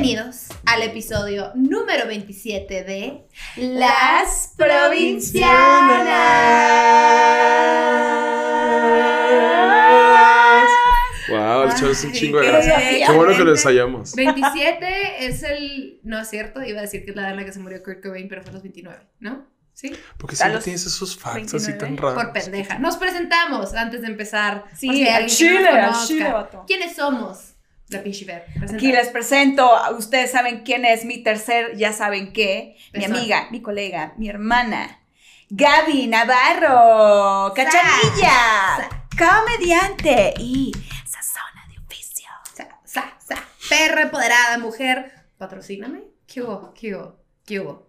Bienvenidos al episodio número 27 de Las Provincianas. Wow, el show es un chingo de gracia. Qué bueno que lo ensayamos. 27 es el. No es cierto, iba a decir que es la edad en la que se murió Kurt Cobain, pero fue a los 29, ¿no? ¿Sí? Porque A siempre los tienes esos facts así 29. tan raros. Por pendeja. Nos presentamos antes de empezar. Sí, no chile, conozca. chile, vato. ¿Quiénes somos? La pinche ver. Aquí les presento, ustedes saben quién es mi tercer, ya saben qué, mi amiga, mi colega, mi hermana, Gaby Navarro, cachanilla, comediante y sazona de oficio. Sa, sa, sa. Perra empoderada, mujer. Patrocíname. ¿Qué hubo? ¿Qué hubo? ¿Qué hubo?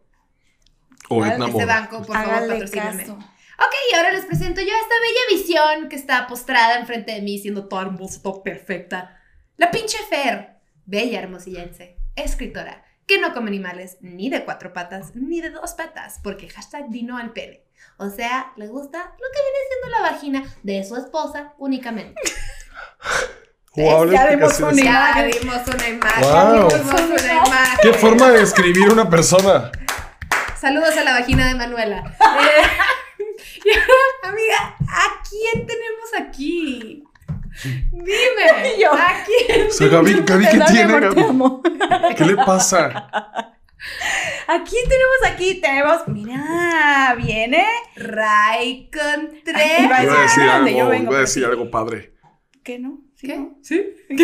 O Ese banco, por favor, Hágale patrocíname. caso. Ok, y ahora les presento yo a esta bella visión que está postrada enfrente de mí, siendo toda hermosa, toda perfecta. La pinche Fer, bella hermosillense, escritora, que no come animales ni de cuatro patas ni de dos patas, porque hashtag vino al pene. O sea, le gusta lo que viene siendo la vagina de su esposa únicamente. Wow, Ya vimos una Ya imagen. vimos una imagen. Wow. ya vimos una imagen. ¿Qué forma de describir una persona? Saludos a la vagina de Manuela. Eh, y ahora, amiga, ¿a quién tenemos aquí? Dime, Yo. ¿a quién? O sea, Gaby, Gaby, ¿qué tiene, amor, te Gaby? amo. ¿Qué le pasa? ¿A quién tenemos aquí? Tenemos, mira, viene. Ray Contreras. Iba a decir ¿de dónde yo algo, vengo? iba a decir algo padre. ¿Qué no? ¿Sí, ¿Qué? no? ¿Sí? Aquí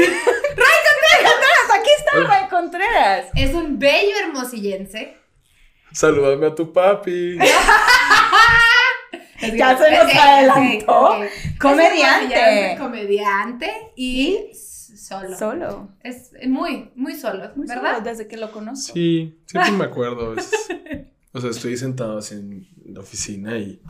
está Ray Contreras. Es un bello hermosillense. Salúdame a tu papi. Ya se nos Ok, adelantó. Es Comediante. Comediante y solo. Solo. Es muy, muy solo, Muy ¿verdad? solo, desde que lo conozco. Sí, siempre me acuerdo veces. O sea, estoy sentado así en la oficina y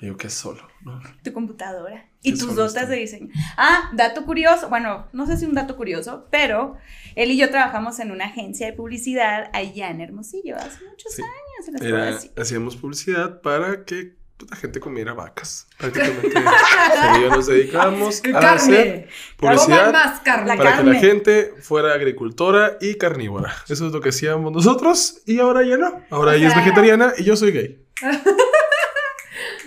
digo que es solo, ¿no? Tu computadora. Y tus dotas de diseño. Ah, dato curioso. Bueno, no sé si un dato curioso, pero él y yo trabajamos en una agencia de publicidad allá en Hermosillo hace muchos Sí. años. Era, hacíamos publicidad para que la gente comiera vacas. Prácticamente. Pero yo nos dedicamos a hacer Coman publicidad más carne. La para que carne. la gente fuera agricultora y carnívora. Eso es lo que hacíamos nosotros y ahora ya no. Ahora O ella es vegetariana y yo soy gay.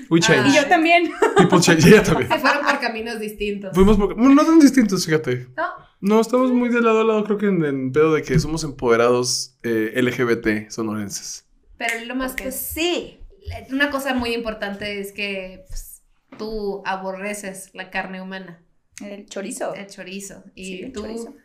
We Ah. change. Y yo también. People change. Y ella también. Se fueron por caminos distintos. Fuimos por- bueno, no tan distintos, fíjate. ¿No? No, estamos muy de lado a lado, creo que en el pedo de que somos empoderados eh, LGBT sonorenses. Pero lo más que Pues sí. Una cosa muy importante es que pues, tú aborreces la carne humana, El chorizo. el chorizo. Y Sí, el tú, chorizo.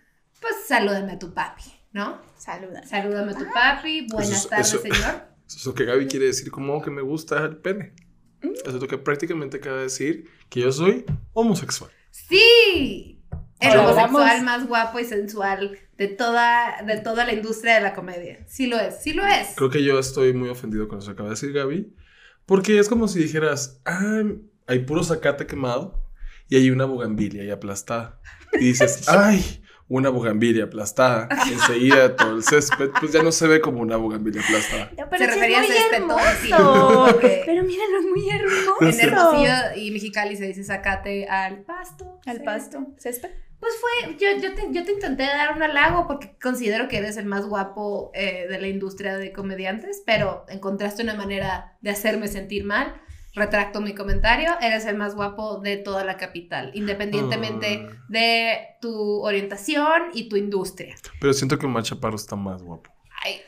pues salúdame a tu papi, ¿no? Saluda. Salúdame a tu papi. Buenas Eso tardes, eso- señor. Eso es lo que Gaby quiere decir como que me gusta el pene. Mm. Eso es lo que prácticamente acaba de decir que yo soy homosexual. ¡Sí! El homosexual más guapo y sensual de toda, de toda la industria de la comedia. Sí lo es, sí lo es. Creo que yo estoy muy ofendido con eso que acaba de decir Gaby. Porque es como si dijeras, ah, hay puro zacate quemado y hay una bugambilia ahí aplastada. Y dices, ay, una bugambilia aplastada. Enseguida todo el césped, pues ya no se ve como una bugambilia aplastada. No, Se pero a es muy el hermoso. tiempo. Pero míralo, es muy hermoso. En Hermosillo y Mexicali se dice sacate al pasto. Al Sí. pasto. ¿Césped? Pues fue, yo, yo, te, yo te intenté dar un halago porque considero que eres el más guapo eh, de la industria de comediantes, pero encontraste una manera de hacerme sentir mal. Retracto mi comentario, eres el más guapo de toda la capital, independientemente Ah. de tu orientación y tu industria. Pero siento que Omar Chaparro está más guapo. Ay,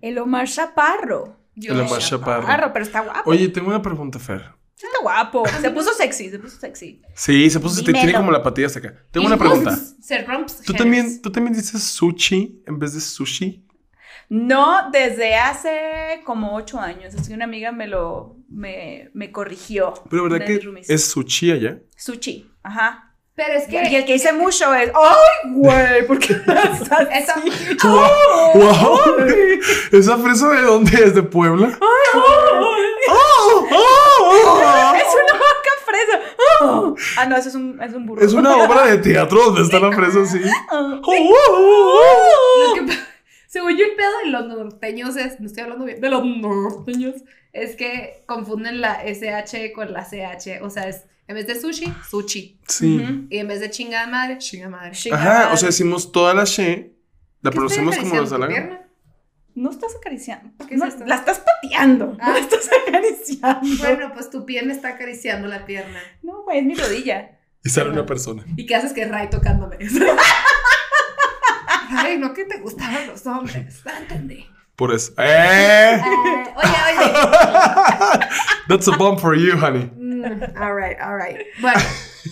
El Omar Chaparro. yo El Omar Chaparro. Chaparro, pero está guapo. Oye, tengo una pregunta, Fer. Sí Está guapo. Se puso sexy, se puso sexy. Sí, se puso, te- tiene Dímelo. como la patilla hasta acá. Tengo Y una pregunta. Se romps ¿Tú también, ¿Tú también dices sushi en vez de sushi? No, desde hace como ocho años. Así una amiga me lo, me, me corrigió. Pero ¿verdad que es sushi allá? Sushi, ajá. Pero es Y que el que dice mucho es, ¡ay, güey! ¿Por qué estás así? ¡Wow! wow. ¿Esa fresa de dónde es? ¿De Puebla? ¡Oh! ¡Oh! Es una vaca fresa. ¡Oh! Ah, no, eso es un, es un burro. Es una obra de teatro donde está la fresa así. Pa- según yo el pedo de los norteños es, no estoy hablando bien, de los norteños, es que confunden la SH con la CH, o sea, es en vez de sushi, sushi, Sí. Y en vez de chingada madre, chingada madre. Chingada Ajá, o madre. sea, decimos toda la she La ¿Qué conocemos estoy como los acariciando tu halagos. pierna? No estás acariciando. ¿Qué es No, esto? La estás pateando. Ah. No la estás acariciando. Bueno, pues tu pierna está acariciando la pierna. No, güey, es mi rodilla. Y sale una persona. ¿Y qué haces que Ray tocándome? Ray, no que te gustaban los hombres. Entendí. Por eso. ¡Eh! Ah, oye, oye. That's a bomb for you, honey. All right, all right. Bueno,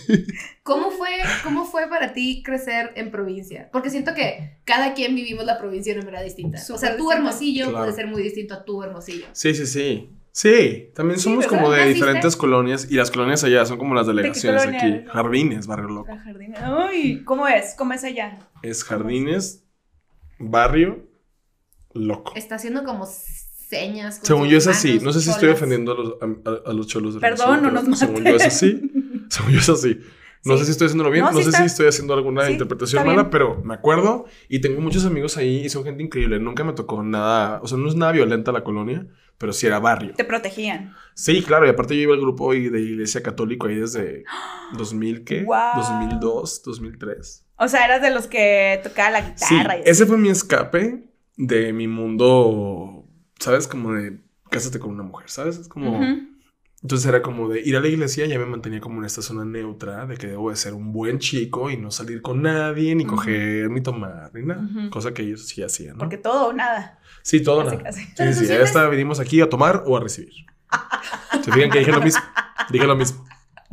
¿cómo fue, ¿cómo fue para ti crecer en provincia? Porque siento que cada quien vivimos la provincia de una manera distinta. o sea, tu hermosillo Claro. puede ser muy distinto a tu hermosillo. Sí, sí, sí. Sí, también Sí, somos ¿verdad? como de ¿Naciste? diferentes colonias y las colonias allá son como las delegaciones colonia aquí. Jardines, barrio loco. La jardina. Ay, ¿cómo es? ¿Cómo es allá? Es jardines, barrio, loco. Está haciendo como señas. con Según yo es así. No sé si estoy cholas. ofendiendo a los, a, a los cholos de Perdón, no nos Según yo es así. Según yo es así. No Sí. sé si estoy haciéndolo bien, No, no, sí sé está- si estoy haciendo alguna Sí, interpretación mala, bien. pero me acuerdo y tengo muchos amigos ahí y son gente increíble. Nunca me tocó nada, o sea, no es nada violenta la colonia, pero sí era barrio. Te protegían. Sí, claro, y aparte yo iba al grupo de iglesia católico ahí desde 2000, ¿qué? Guau. 2002, 2003. O sea, eras de los que tocaba la Sí, guitarra. y así. ese fue mi escape de mi mundo, ¿sabes? Como de cásate con una mujer, ¿sabes? Es como... Entonces era como de ir a la iglesia, ya me mantenía como en esta zona neutra, de que debo de ser un buen chico y no salir con nadie, ni coger, ni tomar, ni nada. Cosa que ellos sí hacían, ¿no? Porque todo o nada. sí, todo Casi, nada. casi. Sí, tú sí, sientes- esta venimos aquí a tomar o a recibir. Se fijan que dije lo mismo. Dije lo mismo.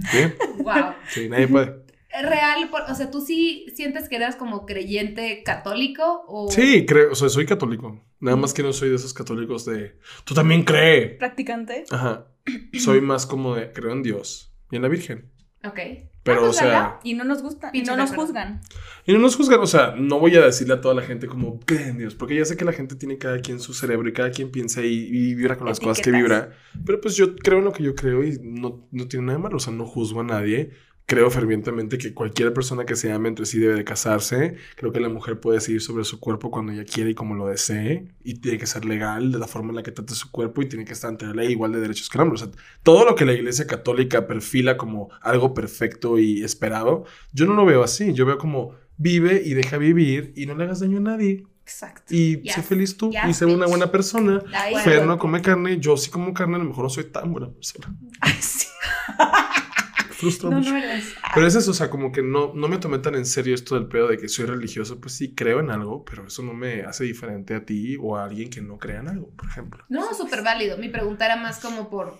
¿Sí? Wow. Sí, nadie puede. Real, por- o sea, ¿tú sí sientes que eras como creyente católico o...? Sí, creo, o sea, soy católico. Nada más que no soy de esos católicos de. Tú también cree. Practicante. Ajá. Soy más como de creo en Dios y en la Virgen. Ok. Pero, Ah, pues, o sea. ¿verdad? Y no nos gusta. Y no nos juzgan. Y no nos juzgan, o sea, no voy a decirle a toda la gente como cree en Dios, porque ya sé que la gente tiene cada quien su cerebro y cada quien piensa y, y vibra con las cosas que vibra. Pero pues yo creo en lo que yo creo y no, no tiene nada de malo, o sea, no juzgo a nadie. Creo fervientemente que cualquier persona que se ame entre sí debe de casarse. Creo que la mujer puede decidir sobre su cuerpo cuando ella quiere y como lo desee. Y tiene que ser legal de la forma en la que trate su cuerpo y tiene que estar ante la ley igual de derechos que el hombre. O sea, todo lo que la iglesia católica perfila como algo perfecto y esperado, yo no lo veo así. Yo veo como vive y deja vivir y no le hagas daño a nadie. Exacto. Y Yes. sé feliz tú Yes, y sé una bitch. buena persona. Fer no come carne, yo sí como carne, a lo mejor no soy tan buena persona. Ay, sí. Frustra No, mucho. no eres. Pero es eso, o sea, como que no, no me tomé tan en serio esto del pedo de que soy religioso. Pues sí, creo en algo, pero eso no me hace diferente a ti o a alguien que no crea en algo, por ejemplo. No, súper válido. Mi pregunta era más como por,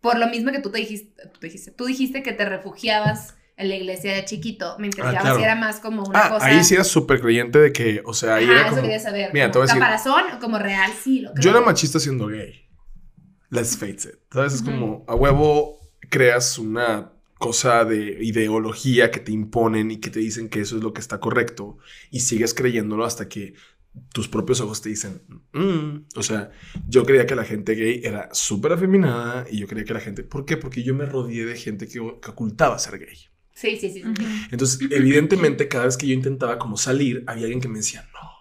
por lo mismo que tú te dijiste, tú dijiste, tú dijiste que te refugiabas en la iglesia de chiquito. Me interesaba Ah, claro. si era más como una Ah, cosa... ahí sí era súper creyente de que, o sea, ahí Ajá, era eso como... quería saber. Mira, como te voy a decir- ¿Caparazón o como real? Sí, lo creo. Yo era machista siendo gay. Let's face it. ¿Sabes? Es como a huevo creas una cosa de ideología que te imponen y que te dicen que eso es lo que está correcto y sigues creyéndolo hasta que tus propios ojos te dicen, "Mm". o sea, yo creía que la gente gay era súper afeminada y yo creía que la gente, ¿por qué? Porque yo me rodeé de gente que, que ocultaba ser gay. Sí, sí, sí. Entonces, evidentemente, cada vez que yo intentaba como salir, había alguien que me decía, no.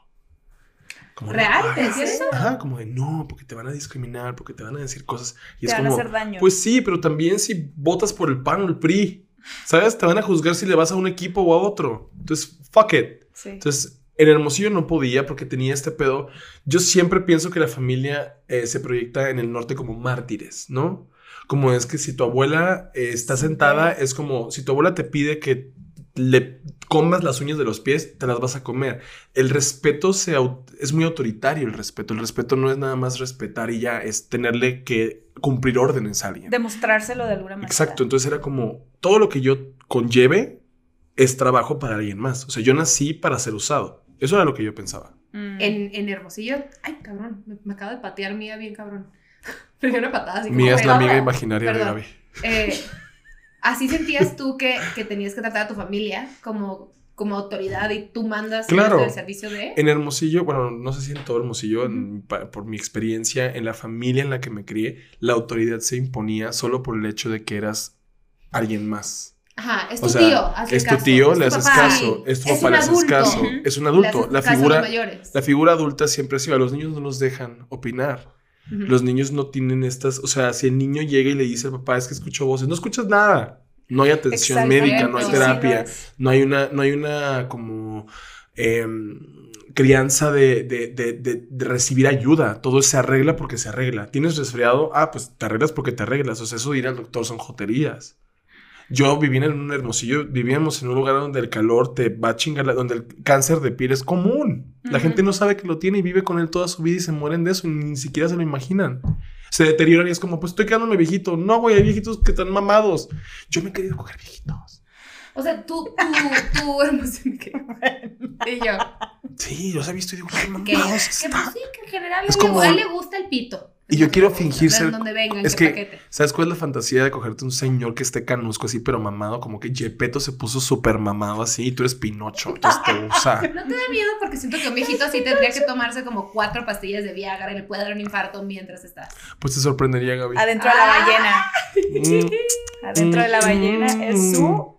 Como, ¿Real? no ¿Te hagas decían eso? Ajá, como de, no, porque te van a discriminar, porque te van a decir cosas. Y Te es van a hacer daño. pues sí, pero también si votas por el PAN o el PRI, ¿sabes? Te van a juzgar si le vas a un equipo o a otro. Entonces, fuck it. Sí. Entonces, en Hermosillo no podía porque tenía este pedo. Yo siempre pienso que la familia eh, se proyecta en el norte como mártires, ¿no? Como es que si tu abuela eh, está sentada, es como si tu abuela te pide que le comas las uñas de los pies, te las vas a comer. El respeto se es muy autoritario, el respeto. El respeto no es nada más respetar y ya, es tenerle que cumplir órdenes a alguien. Demostrárselo de alguna manera. Exacto, entonces era como todo lo que yo conlleve es trabajo para alguien más. O sea, yo nací para ser usado. Eso era lo que yo pensaba. Mm. En, en Hermosillo, ay, cabrón, me, me acabo de patear Mía bien cabrón. Me dio una patada así como, Mía es la "Güey, amiga no". imaginaria de. Gaby. Eh, ¿Así sentías tú que, que tenías que tratar a tu familia como, como autoridad y tú mandas Claro. el servicio de? En Hermosillo, bueno, no sé si en todo Hermosillo, en- pa- por mi experiencia en la familia en la que me crié, la autoridad se imponía solo por el hecho de que eras alguien más. Ajá, es tu O sea, tío, es tu tío, es le tu haces papá, caso, es tu papá, le haces caso, es un adulto. figura, la figura adulta siempre ha sido, a los niños no los dejan opinar. Los niños no tienen estas, o sea, si el niño llega y le dice al papá, es que escucho voces, no escuchas nada. No hay atención médica, no hay terapia, no hay una, no hay una como em, crianza de, de, de, de- de recibir ayuda. Todo se arregla porque se arregla. ¿Tienes resfriado? Ah, pues te arreglas porque te arreglas. O sea, eso de ir al doctor son joterías. Yo viví en un hermosillo, vivíamos en un lugar donde el calor te va a chingar, la- donde el cáncer de piel es común. La gente no sabe que lo tiene y vive con él toda su vida y se mueren de eso y ni siquiera se lo imaginan. Se deterioran y es como, pues estoy quedándome viejito. No, güey, hay viejitos que están mamados. Yo me he querido coger viejitos. O sea, tú, tú, tú, hermoso. Y yo, Sí, yo los he visto y digo, qué que, mamados que pues están. sí, que en general Es le- como- a él le gusta el pito. Y yo quiero fingir ser- Donde vengan, es qué que- paquete. ¿Sabes cuál es la fantasía de cogerte un señor que esté canusco así, pero mamado? Como que Gepetto se puso súper mamado así y tú eres Pinocho. Entonces te usa. No te da miedo porque siento que un viejito así tendría que tomarse como cuatro pastillas de Viagra y le puede dar un infarto mientras está. Pues te sorprendería, Gaby. Adentro de la ballena. Mm, Adentro de la ballena es su.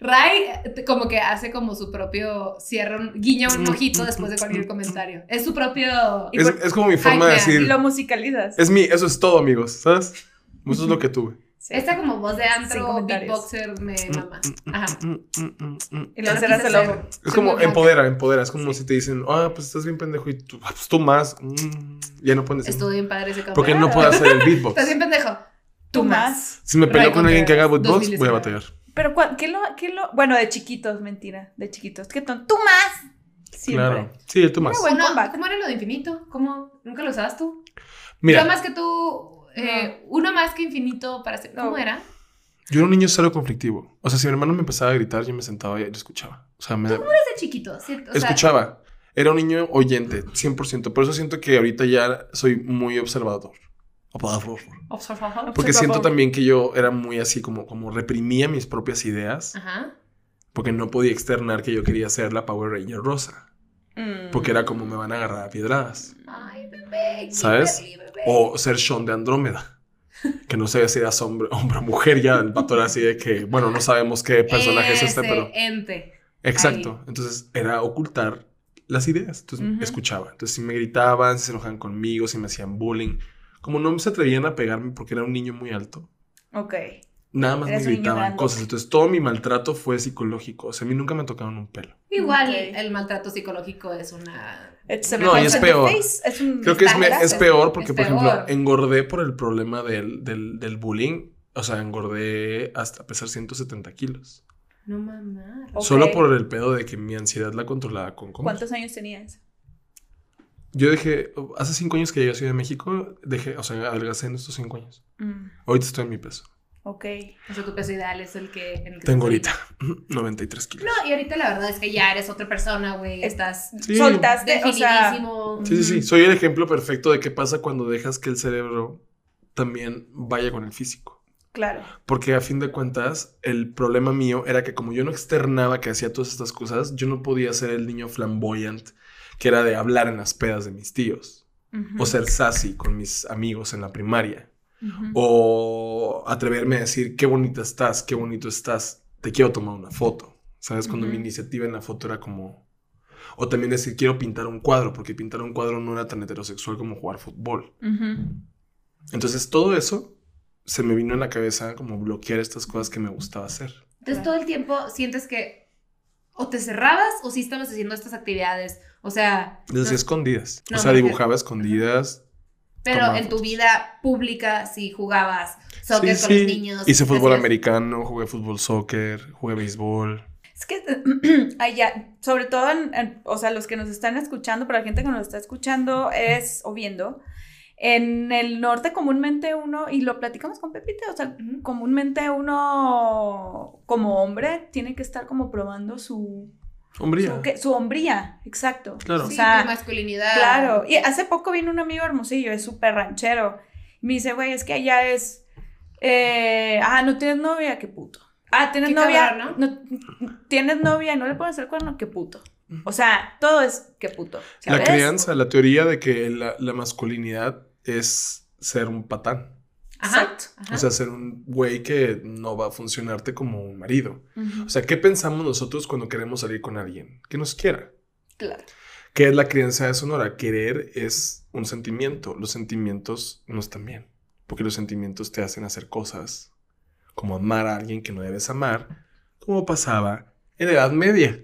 Ray eh, como que hace como su propio cierra un guiña un ojito después de cualquier comentario. Es su propio Y Es, por- es como mi forma de Y decir. lo musicalizas. Es mi, eso es todo, amigos, ¿sabes? Eso es lo que tuve. Sí. esta como voz de antro beatboxer me mama. Ajá. Mm, mm, mm, mm. Y Yo lo cerras el hacer. ojo. Es como muy blanca. empodera, empodera. Es como si te dicen, ah, pues estás bien pendejo y tú, ah, pues tú más. Mm, ya no puedes decir. Estuvo bien padre ese Porque no puedo hacer el beatbox. Estás bien pendejo. Tú más. Si me peleo Ray con alguien que haga beatbox, voy a 2019. batallar. Pero, ¿cuál- ¿qué lo, qué lo.? Bueno, de chiquitos, mentira. De chiquitos. ¿Qué ton? ¡Tú más! Siempre. Claro. Sí, tú más. ¿Cómo era lo de infinito? ¿Cómo? ¿Nunca lo usabas tú? Mira, Yo más que tú, eh, uno más que infinito para ser. ¿Cómo No. era? yo era un niño cero conflictivo. O sea, si mi hermano me empezaba a gritar, yo me sentaba y yo escuchaba. O sea, me Desde chiquito, ¿cierto? O sea, escuchaba. Era un niño oyente, 100%. Por eso siento que ahorita ya soy muy observador. Observador. Porque Observador. siento también que yo era muy así como, como reprimía mis propias ideas. Ajá. Porque no podía externar que yo quería ser la Power Ranger rosa. Mm. Porque era como me van a agarrar a piedradas. Ay, bebé. ¿Sabes? Bebé. O ser Sean de Andrómeda. Que no sé si eras hombre, hombre o mujer ya. El pato era así de que, bueno, no sabemos qué personaje es este, pero... ente. Exacto. Entonces era ocultar las ideas. Entonces Ujú. escuchaba. Entonces si me gritaban, si se enojaban conmigo, si me hacían bullying. Como no se atrevían a pegarme porque era un niño muy alto. Ok. Nada más Eres me gritaban cosas. Entonces todo mi maltrato fue psicológico. O sea, a mí nunca me tocaron un pelo. Igual el maltrato psicológico es una. No, y es peor. Es un Creo que es, me- estándar. es peor porque, Es por ejemplo, engordé por el problema del, del, del bullying. O sea, engordé hasta pesar 170 kilos. No mamá. Solo por el pedo de que mi ansiedad la controlaba con comer. ¿Cuántos años tenías? Yo dejé, hace cinco años que llegué a Ciudad de México, dejé, o sea, adelgacé en estos cinco años. Mm, Ahorita estoy en mi peso. ok. O sea, tu peso ideal es el que. en el que Tengo ahorita 93 kilos. No, y ahorita la verdad es que ya eres otra persona, güey. Es- Estás Sí. Soltaste, o sea. Sí, sí, sí. Soy el ejemplo perfecto de qué pasa cuando dejas que el cerebro también vaya con el físico. Claro. Porque a fin de cuentas, el problema mío era que como yo no externaba que hacía todas estas cosas, yo no podía ser el niño flamboyant que era de hablar en las pedas de mis tíos. Ujú, O ser sassy con mis amigos en la primaria. ujú. O atreverme a decir, qué bonita estás, qué bonito estás, te quiero tomar una foto. ¿Sabes? Cuando mi iniciativa en la foto era como... O también decir, quiero pintar un cuadro, porque pintar un cuadro no era tan heterosexual como jugar fútbol. Entonces todo eso se me vino en la cabeza como bloquear estas cosas que me gustaba hacer. Entonces todo el tiempo sientes que o te cerrabas o sí estabas haciendo estas actividades. O sea, Desde no- escondidas. No, o sea, dibujaba escondidas. pero en tu fotos. vida pública sí jugabas soccer Sí, con los sí. niños. Hice fútbol hacías- americano, jugué fútbol soccer, jugué béisbol. Es que, allá, sobre todo, en- en- o sea, los que nos están escuchando, para la gente que nos está escuchando es, o viendo, en el norte comúnmente uno, y lo platicamos con Pepita, o sea, comúnmente uno como hombre tiene que estar como probando su, Hombría. su, su hombría, exacto. Claro. Sí, O sea, tu masculinidad. Claro, y hace poco vino un amigo hermosillo, es súper ranchero. Me dice, güey, es que allá es. eh, ah, no tienes novia, qué puto. Ah, tienes Qué novia. cabrón, no- tienes novia y no le pones el cuerno, qué puto. O sea, todo es qué puto. La crianza, la teoría de que la, la masculinidad es ser un patán. Ajá, Exacto. ajá. O sea, ser un güey que no va a funcionarte como un marido. O sea, ¿qué pensamos nosotros cuando queremos salir con alguien? Que nos quiera. Claro. ¿Qué es la crianza de Sonora? Querer es un sentimiento. Los sentimientos no están bien. Porque los sentimientos te hacen hacer cosas como amar a alguien que no debes amar, como pasaba en la Edad Media.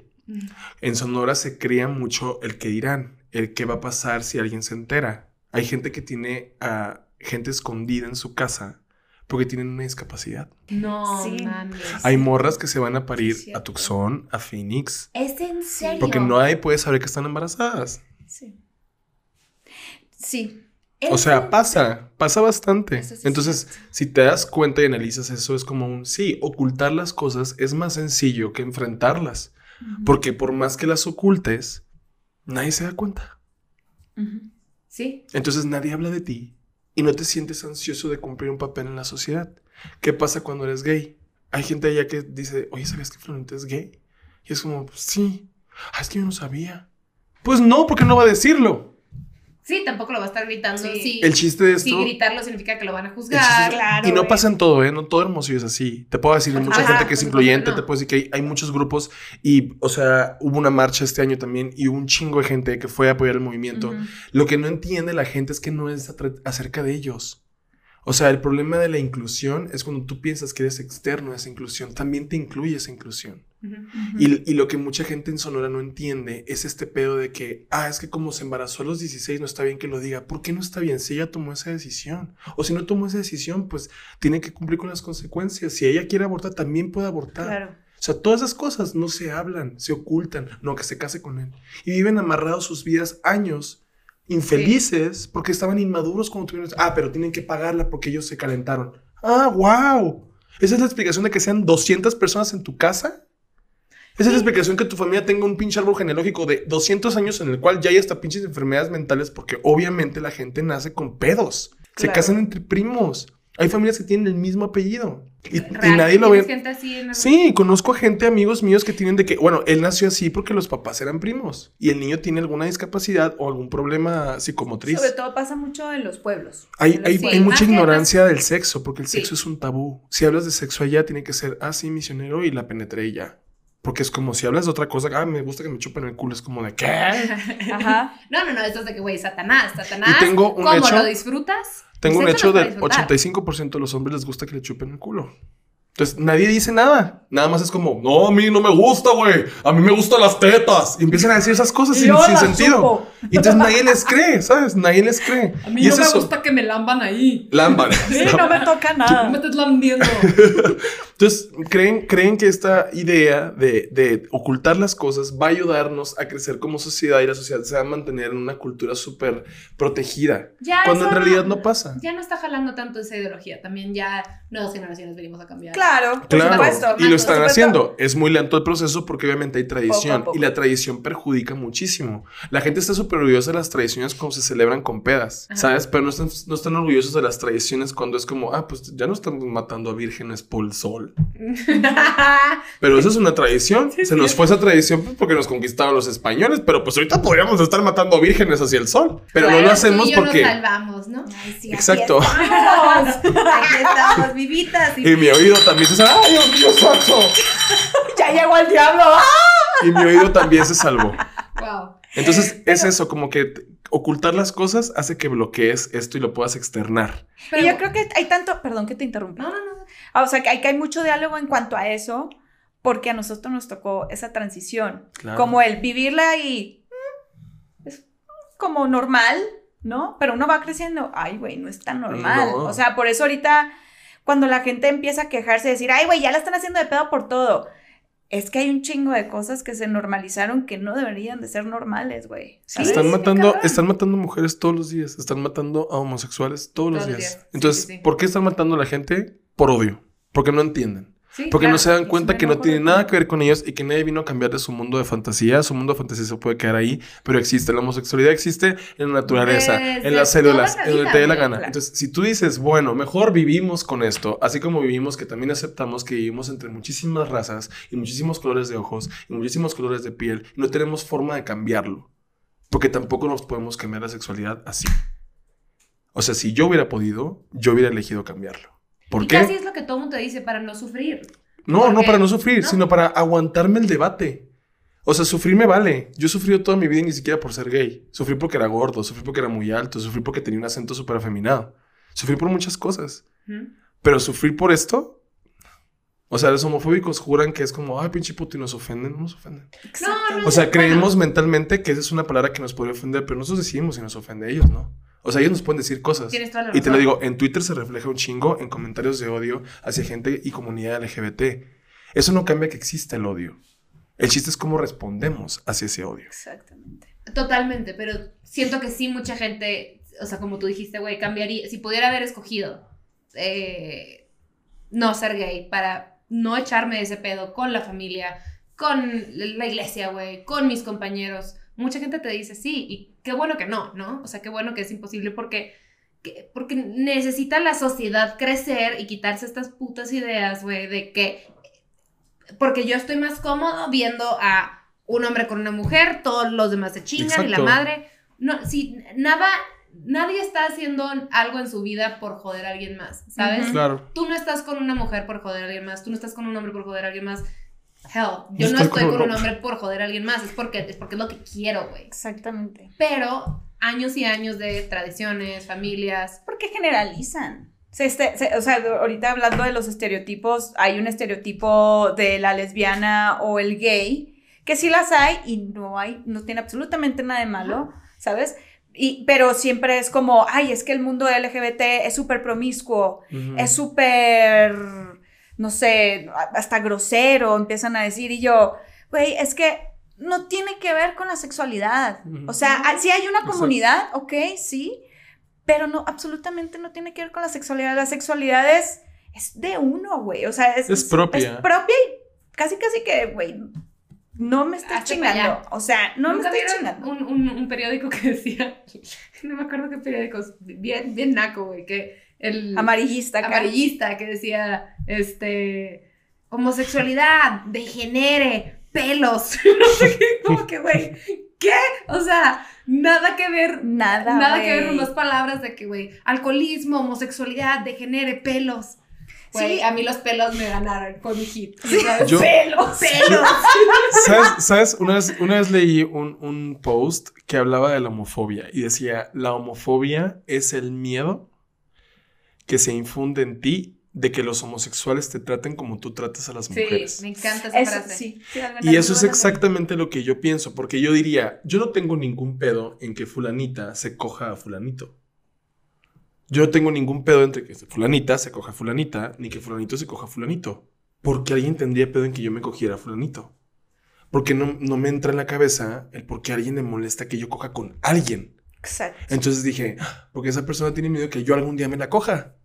En Sonora se crea mucho el que dirán, el qué va a pasar si alguien se entera. Hay gente que tiene a gente escondida en su casa porque tienen una discapacidad. No Sí. mames. Hay morras que se van a parir a Tucson, a Phoenix, ¿Es en serio? porque nadie puede saber que están embarazadas. Sí. Sí. ¿Es O sea, pasa, pasa bastante. Sí Entonces, si te das cuenta y analizas eso, es como un sí, ocultar las cosas es más sencillo que enfrentarlas. Porque por más que las ocultes, nadie se da cuenta. Ujú. Entonces nadie habla de ti y no te sientes ansioso de cumplir un papel en la sociedad. ¿Qué pasa cuando eres gay? Hay gente allá que dice, oye, ¿sabías que Florenta es gay? Y es como, "Pues sí. Ah, es que yo no sabía. Pues no, porque no va a decirlo. Sí, tampoco lo va a estar gritando. Sí. Sí. El chiste de esto... Sí, gritarlo significa que lo van a el chiste juzgar. es- claro, y no güey. pasa en todo, ¿eh? No todo Hermosillo es así. Te puedo decir, hay mucha Ajá, gente que es incluyente, te puedo decir que hay, hay muchos grupos y, o sea, hubo una marcha este año también y hubo un chingo de gente que fue a apoyar el movimiento. Lo que no entiende la gente es que no es acerca de ellos. O sea, el problema de la inclusión es cuando tú piensas que eres externo a esa inclusión, también te incluye esa inclusión. Y lo que mucha gente en Sonora no entiende es este pedo de que, ah, es que como se embarazó a los 16 no está bien que lo diga. ¿Por qué no está bien si ella tomó esa decisión? O si no tomó esa decisión, pues tiene que cumplir con las consecuencias. Si ella quiere abortar, también puede abortar. Claro. O sea, todas esas cosas no se hablan, se ocultan, no que se case con él. Y viven amarrados sus vidas años, infelices, porque estaban inmaduros cuando tuvieron... Ah, pero tienen que pagarla porque ellos se calentaron. Ah, wow. Esa es la explicación de que sean 200 personas en tu casa. Esa es la explicación que tu familia tenga un pinche árbol genealógico de 200 años en el cual ya hay hasta pinches enfermedades mentales porque obviamente la gente nace con pedos. Se Claro. casan entre primos. Hay familias que tienen el mismo apellido. Y, nadie lo ¿tienes ve. gente así en la- Sí, conozco a gente, amigos míos, que tienen de que, bueno, él nació así porque los papás eran primos y el niño tiene alguna discapacidad o algún problema psicomotriz. Sobre todo pasa mucho en los pueblos. Hay, los hay, Sí, hay más mucha que- ignorancia del sexo porque el Sí. sexo es un tabú. Si hablas de sexo allá, tiene que ser, ah, sí, misionero y la penetré y ya. Porque es como si hablas de otra cosa, ah, me gusta que me chupen el culo, es como de, ¿qué? Ajá. No, no, no, esto es de que, güey, Satanás, Satanás. Y tengo un ¿Cómo hecho- lo disfrutas? Tengo un hecho del disfrutar. 85% de los hombres les gusta que le chupen el culo. Entonces, nadie dice nada. Nada más es como, no, a mí no me gusta, güey. A mí me gustan las tetas. Y empiezan a decir esas cosas sin, sentido. Y entonces nadie les cree, ¿sabes? Nadie les cree. A mí y no es me eso. gusta que me lamban ahí. Lámbara. Sí, no me toca No me nada. estés lambiendo. Entonces, ¿creen, creen que esta idea de, de ocultar las cosas va a ayudarnos a crecer como sociedad y la sociedad se va a mantener en una cultura súper protegida. Ya, cuando en realidad no pasa. Ya no está jalando tanto esa ideología. También ya nuevas generaciones venimos a cambiar. Claro, por Claro, supuesto. y lo están haciendo. Es muy lento el proceso porque obviamente hay tradición Poco a poco. y la tradición perjudica muchísimo. La gente está súper orgullosa de las tradiciones cuando se celebran con pedas, Ajá. ¿sabes? Pero no están, no están orgullosos de las tradiciones cuando es como, ah, pues ya no estamos matando a vírgenes por el sol. Pero eso es una tradición. se nos fue esa tradición pues, porque nos conquistaron los españoles, pero pues ahorita podríamos estar matando vírgenes hacia el sol. Pero no lo tú hacemos y yo porque... nos salvamos, ¿no? Ay, sí, Exacto. Aquí estamos. Aquí estamos, vivitas. Y Y mi oído también se ¡Ay, Dios mío santo! ya llegó el diablo. ¡Ah! Y mi oído también se salvó. Wow. Entonces es eso, como que ocultar las cosas hace que bloquees esto y lo puedas externar. Pero, y yo creo que hay tanto, perdón que te interrumpa. No, no, no. Ah, o sea, que hay, que hay mucho diálogo en cuanto a eso, porque a nosotros nos tocó esa transición. Claro. Como el vivirla y mm, es como normal, ¿no? Pero uno va creciendo, ay, güey, no es tan normal. No. O sea, por eso ahorita, cuando la gente empieza a quejarse, decir, ay, güey, ya la están haciendo de pedo por todo. Es que hay un chingo de cosas que se normalizaron que no deberían de ser normales, güey. Están matando, cabrón. están matando mujeres todos los días, están matando a homosexuales todos, los Todos los días. días. Sí, Entonces, sí, sí. ¿por qué están matando a la gente? Por odio, porque no entienden. Sí, Porque claro. no se dan cuenta que no tiene nada que ver con ellos y que nadie vino a cambiar de su mundo de fantasía. Su mundo de fantasía se puede quedar ahí, pero existe. La homosexualidad existe en la naturaleza, Desde en las células, la en donde te dé la gana. claro. Entonces, si tú dices, bueno, mejor vivimos con esto, así como vivimos que también aceptamos que vivimos entre muchísimas razas y muchísimos colores de ojos y muchísimos colores de piel, y no tenemos forma de cambiarlo. Porque tampoco nos podemos cambiar la sexualidad así. O sea, si yo hubiera podido, yo hubiera elegido cambiarlo. ¿Por y qué? casi es lo que todo mundo te dice para no sufrir. No, no para no sufrir, ¿no? sino para aguantarme el debate. O sea, sufrir me vale. Yo he sufrido toda mi vida y ni siquiera por ser gay. Sufrí porque era gordo, sufrí porque era muy alto, sufrí porque tenía un acento súper afeminado. Sufrí por muchas cosas. Ujú. Pero sufrir por esto, O sea, los homofóbicos juran que es como, ay, pinche puto, y nos ofenden. No nos ofenden. Exactamente. O sea, Bueno. creemos mentalmente que esa es una palabra que nos podría ofender, pero nosotros decidimos si nos ofende a ellos, ¿no? O sea, ellos nos pueden decir cosas. Tienes toda la Y te lo digo, en Twitter se refleja un chingo en comentarios de odio hacia gente y comunidad LGBT. Eso no cambia que exista el odio. El chiste es cómo respondemos hacia ese odio. Exactamente. Totalmente, pero siento que sí mucha gente, o sea, como tú dijiste, güey, cambiaría, si pudiera haber escogido eh, no ser gay para no echarme de ese pedo con la familia, con la iglesia, güey, con mis compañeros, mucha gente te dice sí, y qué bueno que no, ¿no? O sea, qué bueno que es imposible porque, que- porque necesita la sociedad crecer y quitarse estas putas ideas, güey, de que, porque yo estoy más cómodo viendo a un hombre con una mujer, todos los demás se chingan y la madre. No, si nada, nadie está haciendo algo en su vida por joder a alguien más, ¿sabes? Claro. Tú no estás con una mujer por joder a alguien más, tú no estás con un hombre por joder a alguien más. Hell, yo no estoy con con un hombre. por joder a alguien más, es porque es porque es lo que quiero, güey. Exactamente. Pero años y años de tradiciones, familias. Porque generalizan. Se este- se- o sea, ahorita hablando de los estereotipos, hay un estereotipo de la lesbiana o el gay, que sí las hay y no hay, no tiene absolutamente nada de malo, ¿sabes? Y, pero siempre es como, ay, es que el mundo LGBT es súper promiscuo, es súper, no sé, hasta grosero, empiezan a decir, y yo, güey, es que no tiene que ver con la sexualidad. O sea, ah, sí hay una Exacto. comunidad, ok, sí, pero no, absolutamente no tiene que ver con la sexualidad. La sexualidad es, es de uno, güey. O sea, es, Es propia. Es propia y casi, casi que, güey, no me Hazte pa' chingando. O sea, no me ¿Nunca estés vieron chingando. un, un, un periódico que decía, no me acuerdo qué periódicos, bien, bien naco, güey, que el Amarillista, acá. amarillista que decía, este, homosexualidad, degenere, pelos, no sé qué, como que, güey, ¿qué? O sea, nada que ver, Nada, nada que ver con las palabras de que, güey, alcoholismo, homosexualidad, degenere, pelos. Güey, Sí. a mí los pelos me ganaron, fue mi hit. pelos, pelos. ¿Sabes? ¿Sabes? Una, vez, una vez leí un, un post que hablaba de la homofobia y decía, la homofobia es el miedo que se infunde en ti de que los homosexuales te traten como tú tratas a las Sí, mujeres. me encanta esa Eso, frase. sí. sí, Y eso es exactamente lo que yo pienso, porque yo diría, yo no tengo ningún pedo en que fulanita se coja a fulanito. Yo no tengo ningún pedo entre que fulanita se coja a fulanita, ni que fulanito se coja a fulanito. Porque alguien tendría pedo en que yo me cogiera a fulanito. Porque no, no me entra en la cabeza el por qué alguien le molesta que yo coja con alguien. Exacto. Entonces dije, "Ah, porque esa persona tiene miedo que yo algún día me la coja.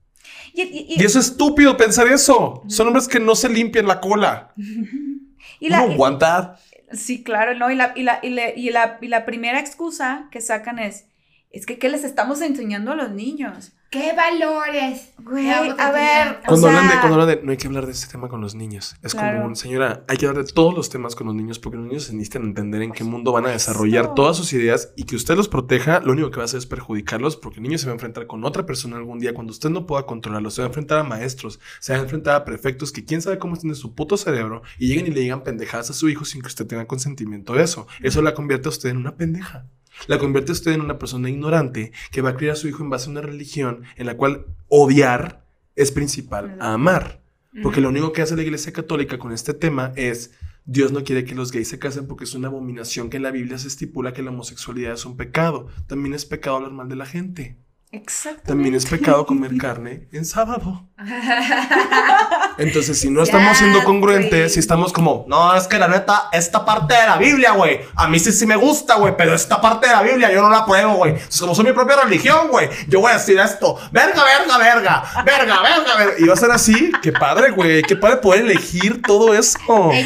Y, y- y- Y eso es estúpido pensar eso. Son hombres que no se limpian la cola. y la- no aguantar. Sí, claro, ¿no? Y la, y, la, y, la, y, la, y la primera excusa que sacan es, es que ¿qué les estamos enseñando a los niños? ¿Qué valores? Güey, a ver, O Cuando, hablan de, cuando hablan de no hay que hablar de este tema con los niños. Es Claro. como, señora, hay que hablar de todos los temas con los niños porque los niños se necesitan entender en qué mundo van a desarrollar todas sus ideas y que usted los proteja, lo único que va a hacer es perjudicarlos porque el niño se va a enfrentar con otra persona algún día cuando usted no pueda controlarlo. Se va a enfrentar a maestros, se va a enfrentar a prefectos que quién sabe cómo estén en su puto cerebro y lleguen y le digan pendejadas a su hijo sin que usted tenga consentimiento de eso. Eso la convierte a usted en una pendeja. La convierte usted en una persona ignorante que va a criar a su hijo en base a una religión en la cual odiar es principal a amar. Porque lo único que hace la Iglesia Católica con este tema es Dios no quiere que los gays se casen porque es una abominación que en la Biblia se estipula que la homosexualidad es un pecado. También es pecado hablar mal de la gente. Exactamente. También es pecado comer carne en sábado. Entonces, si no estamos siendo congruentes, si estamos como, no, es que la neta, esta parte de la Biblia, güey, a mí sí sí me gusta, güey, pero esta parte de la Biblia yo no la pruebo, güey. Como soy mi propia religión, güey, yo voy a decir esto, verga, verga, verga, verga, verga, verga. Y va a ser así, qué padre, güey, qué padre poder elegir todo eso. Acomodan.